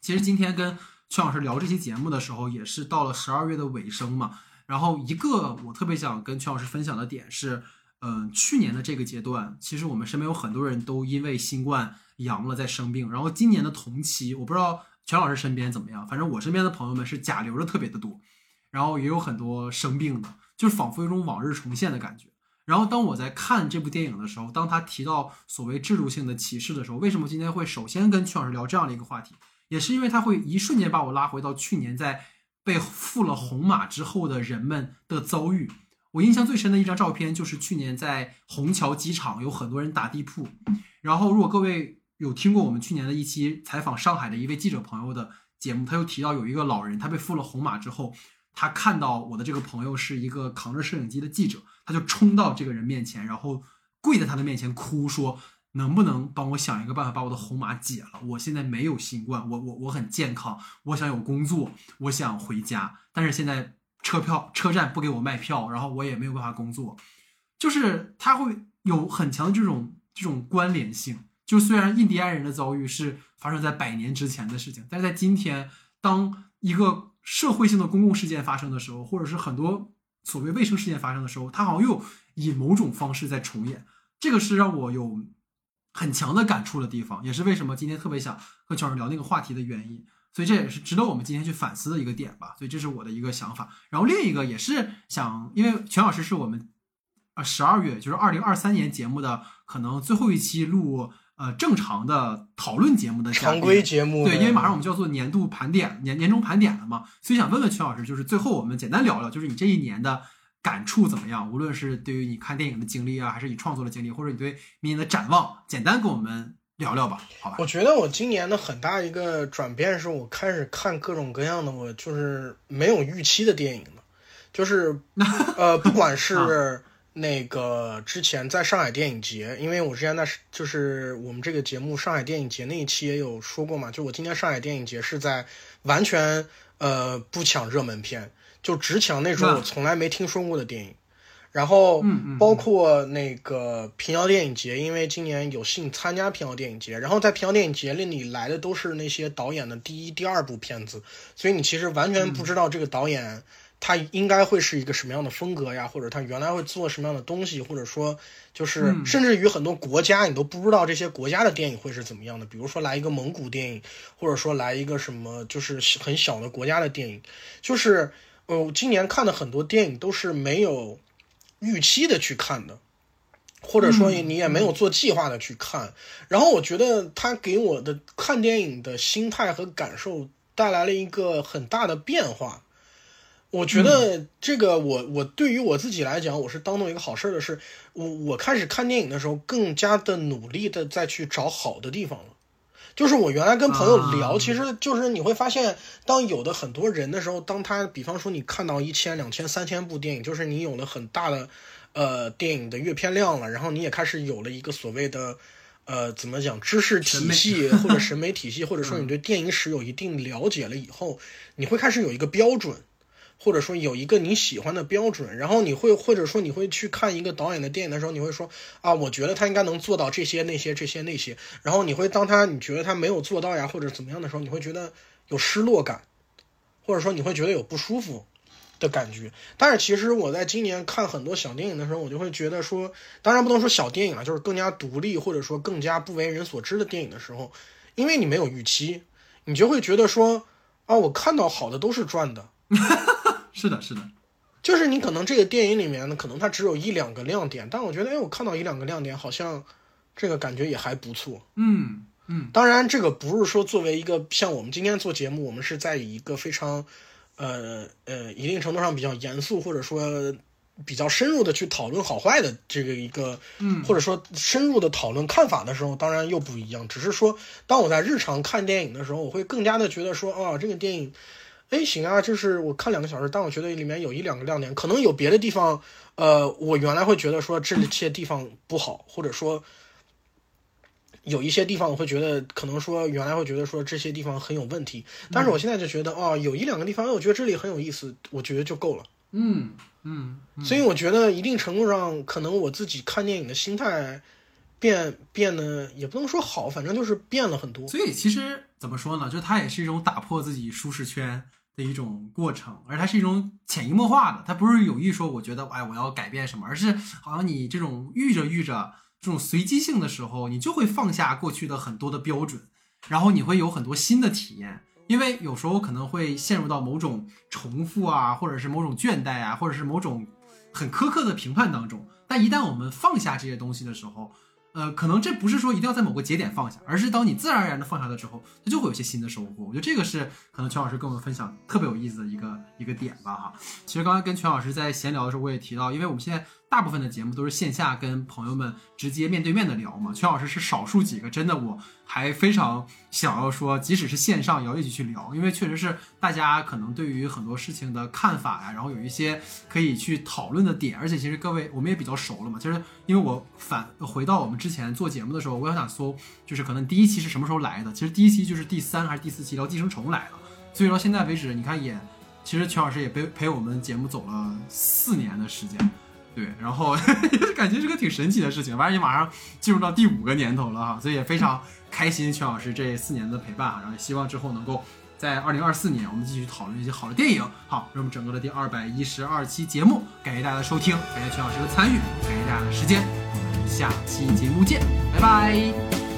其实今天跟邱老师聊这期节目的时候，也是到了十二月的尾声嘛。然后一个我特别想跟全老师分享的点是，嗯，去年的这个阶段，其实我们身边有很多人都因为新冠阳了在生病。然后今年的同期，我不知道全老师身边怎么样，反正我身边的朋友们是甲流的特别的多，然后也有很多生病的，就是仿佛有种往日重现的感觉。然后当我在看这部电影的时候，当他提到所谓制度性的歧视的时候，为什么今天会首先跟全老师聊这样的一个话题，也是因为他会一瞬间把我拉回到去年在。被付了红码之后的人们的遭遇，我印象最深的一张照片就是去年在虹桥机场有很多人打地铺。然后，如果各位有听过我们去年的一期采访上海的一位记者朋友的节目，他又提到有一个老人，他被付了红码之后，他看到我的这个朋友是一个扛着摄影机的记者，他就冲到这个人面前，然后跪在他的面前哭说。能不能帮我想一个办法把我的红码解了？我现在没有新冠，我我我很健康，我想有工作，我想回家，但是现在车票车站不给我卖票，然后我也没有办法工作，就是他会有很强的这种这种关联性。就虽然印第安人的遭遇是发生在百年之前的事情，但是在今天，当一个社会性的公共事件发生的时候，或者是很多所谓卫生事件发生的时候，他好像又以某种方式在重演。这个是让我有。很强的感触的地方，也是为什么今天特别想和全老师聊那个话题的原因。所以这也是值得我们今天去反思的一个点吧。所以这是我的一个想法。然后另一个也是想，因为全老师是我们呃十二月就是二零二三年节目的可能最后一期录呃正常的讨论节目的常规节目。对，因为马上我们就要做年度盘点、年年终盘点了嘛，所以想问问全老师，就是最后我们简单聊聊，就是你这一年的。感触怎么样？无论是对于你看电影的经历啊，还是你创作的经历，或者你对明年的展望，简单跟我们聊聊吧，好吧？我觉得我今年的很大一个转变是我开始看各种各样的我就是没有预期的电影了，就是 呃，不管是那个之前在上海电影节，因为我之前在就是我们这个节目上海电影节那一期也有说过嘛，就我今年上海电影节是在完全呃不抢热门片。就只抢那种我从来没听说过的电影，然后包括那个平遥电影节，因为今年有幸参加平遥电影节，然后在平遥电影节里你来的都是那些导演的第一、第二部片子，所以你其实完全不知道这个导演他应该会是一个什么样的风格呀，或者他原来会做什么样的东西，或者说就是甚至于很多国家你都不知道这些国家的电影会是怎么样的，比如说来一个蒙古电影，或者说来一个什么就是很小的国家的电影，就是。我今年看的很多电影都是没有预期的去看的，或者说你也没有做计划的去看。然后我觉得他给我的看电影的心态和感受带来了一个很大的变化。我觉得这个我我对于我自己来讲，我是当做一个好事的是，我我开始看电影的时候更加的努力的再去找好的地方了。就是我原来跟朋友聊，啊其实就是你会发现，当有的很多人的时候，当他比方说你看到一千、两千、三千部电影，就是你有了很大的呃电影的阅片量了，然后你也开始有了一个所谓的呃怎么讲知识体系 或者审美体系，或者说你对电影史有一定了解了以后，你会开始有一个标准。或者说有一个你喜欢的标准，然后你会或者说你会去看一个导演的电影的时候，你会说啊，我觉得他应该能做到这些那些这些那些，然后你会当他你觉得他没有做到呀或者怎么样的时候，你会觉得有失落感，或者说你会觉得有不舒服的感觉。但是其实我在今年看很多小电影的时候，我就会觉得说，当然不能说小电影啊，就是更加独立或者说更加不为人所知的电影的时候，因为你没有预期，你就会觉得说啊，我看到好的都是赚的。是的，是的，就是你可能这个电影里面呢，可能它只有一两个亮点，但我觉得，哎，我看到一两个亮点，好像这个感觉也还不错。嗯嗯，当然，这个不是说作为一个像我们今天做节目，我们是在以一个非常，呃呃，一定程度上比较严肃或者说比较深入的去讨论好坏的这个一个，嗯或者说深入的讨论看法的时候，当然又不一样。只是说，当我在日常看电影的时候，我会更加的觉得说，啊，这个电影。哎，行啊，就是我看两个小时，但我觉得里面有一两个亮点，可能有别的地方，呃，我原来会觉得说这些地方不好，或者说有一些地方我会觉得可能说原来会觉得说这些地方很有问题，但是我现在就觉得哦，有一两个地方，哎，我觉得这里很有意思，我觉得就够了。嗯嗯嗯，所以我觉得一定程度上，可能我自己看电影的心态变变得也不能说好，反正就是变了很多。所以其实怎么说呢？就它也是一种打破自己舒适圈的一种过程，而它是一种潜移默化的，它不是有意说我觉得哎我要改变什么，而是好像你这种遇着遇着这种随机性的时候，你就会放下过去的很多的标准，然后你会有很多新的体验。因为有时候可能会陷入到某种重复啊，或者是某种倦怠啊，或者是某种很苛刻的评判当中。但一旦我们放下这些东西的时候，呃，可能这不是说一定要在某个节点放下，而是当你自然而然的放下了之后，它就会有些新的收获。我觉得这个是可能全老师跟我们分享特别有意思的一个一个点吧，哈。其实刚才跟全老师在闲聊的时候，我也提到，因为我们现在大部分的节目都是线下跟朋友们直接面对面的聊嘛，全老师是少数几个真的我还非常想要说，即使是线上也要一起去聊，因为确实是大家可能对于很多事情的看法呀，然后有一些可以去讨论的点，而且其实各位我们也比较熟了嘛。其实因为我反回到我们之前做节目的时候，我也想搜，就是可能第一期是什么时候来的？其实第一期就是第三还是第四期聊《寄生虫》来的，所以到现在为止，你看也，其实全老师也陪陪我们节目走了四年的时间。对，然后 感觉是个挺神奇的事情，反正也马上进入到第五个年头了哈，所以也非常开心全老师这四年的陪伴哈，然后也希望之后能够在二零二四年我们继续讨论一些好的电影。好，那么整个的第二百一十二期节目，感谢大家的收听，感谢全老师的参与，感谢大家的时间，我们下期节目见，拜拜。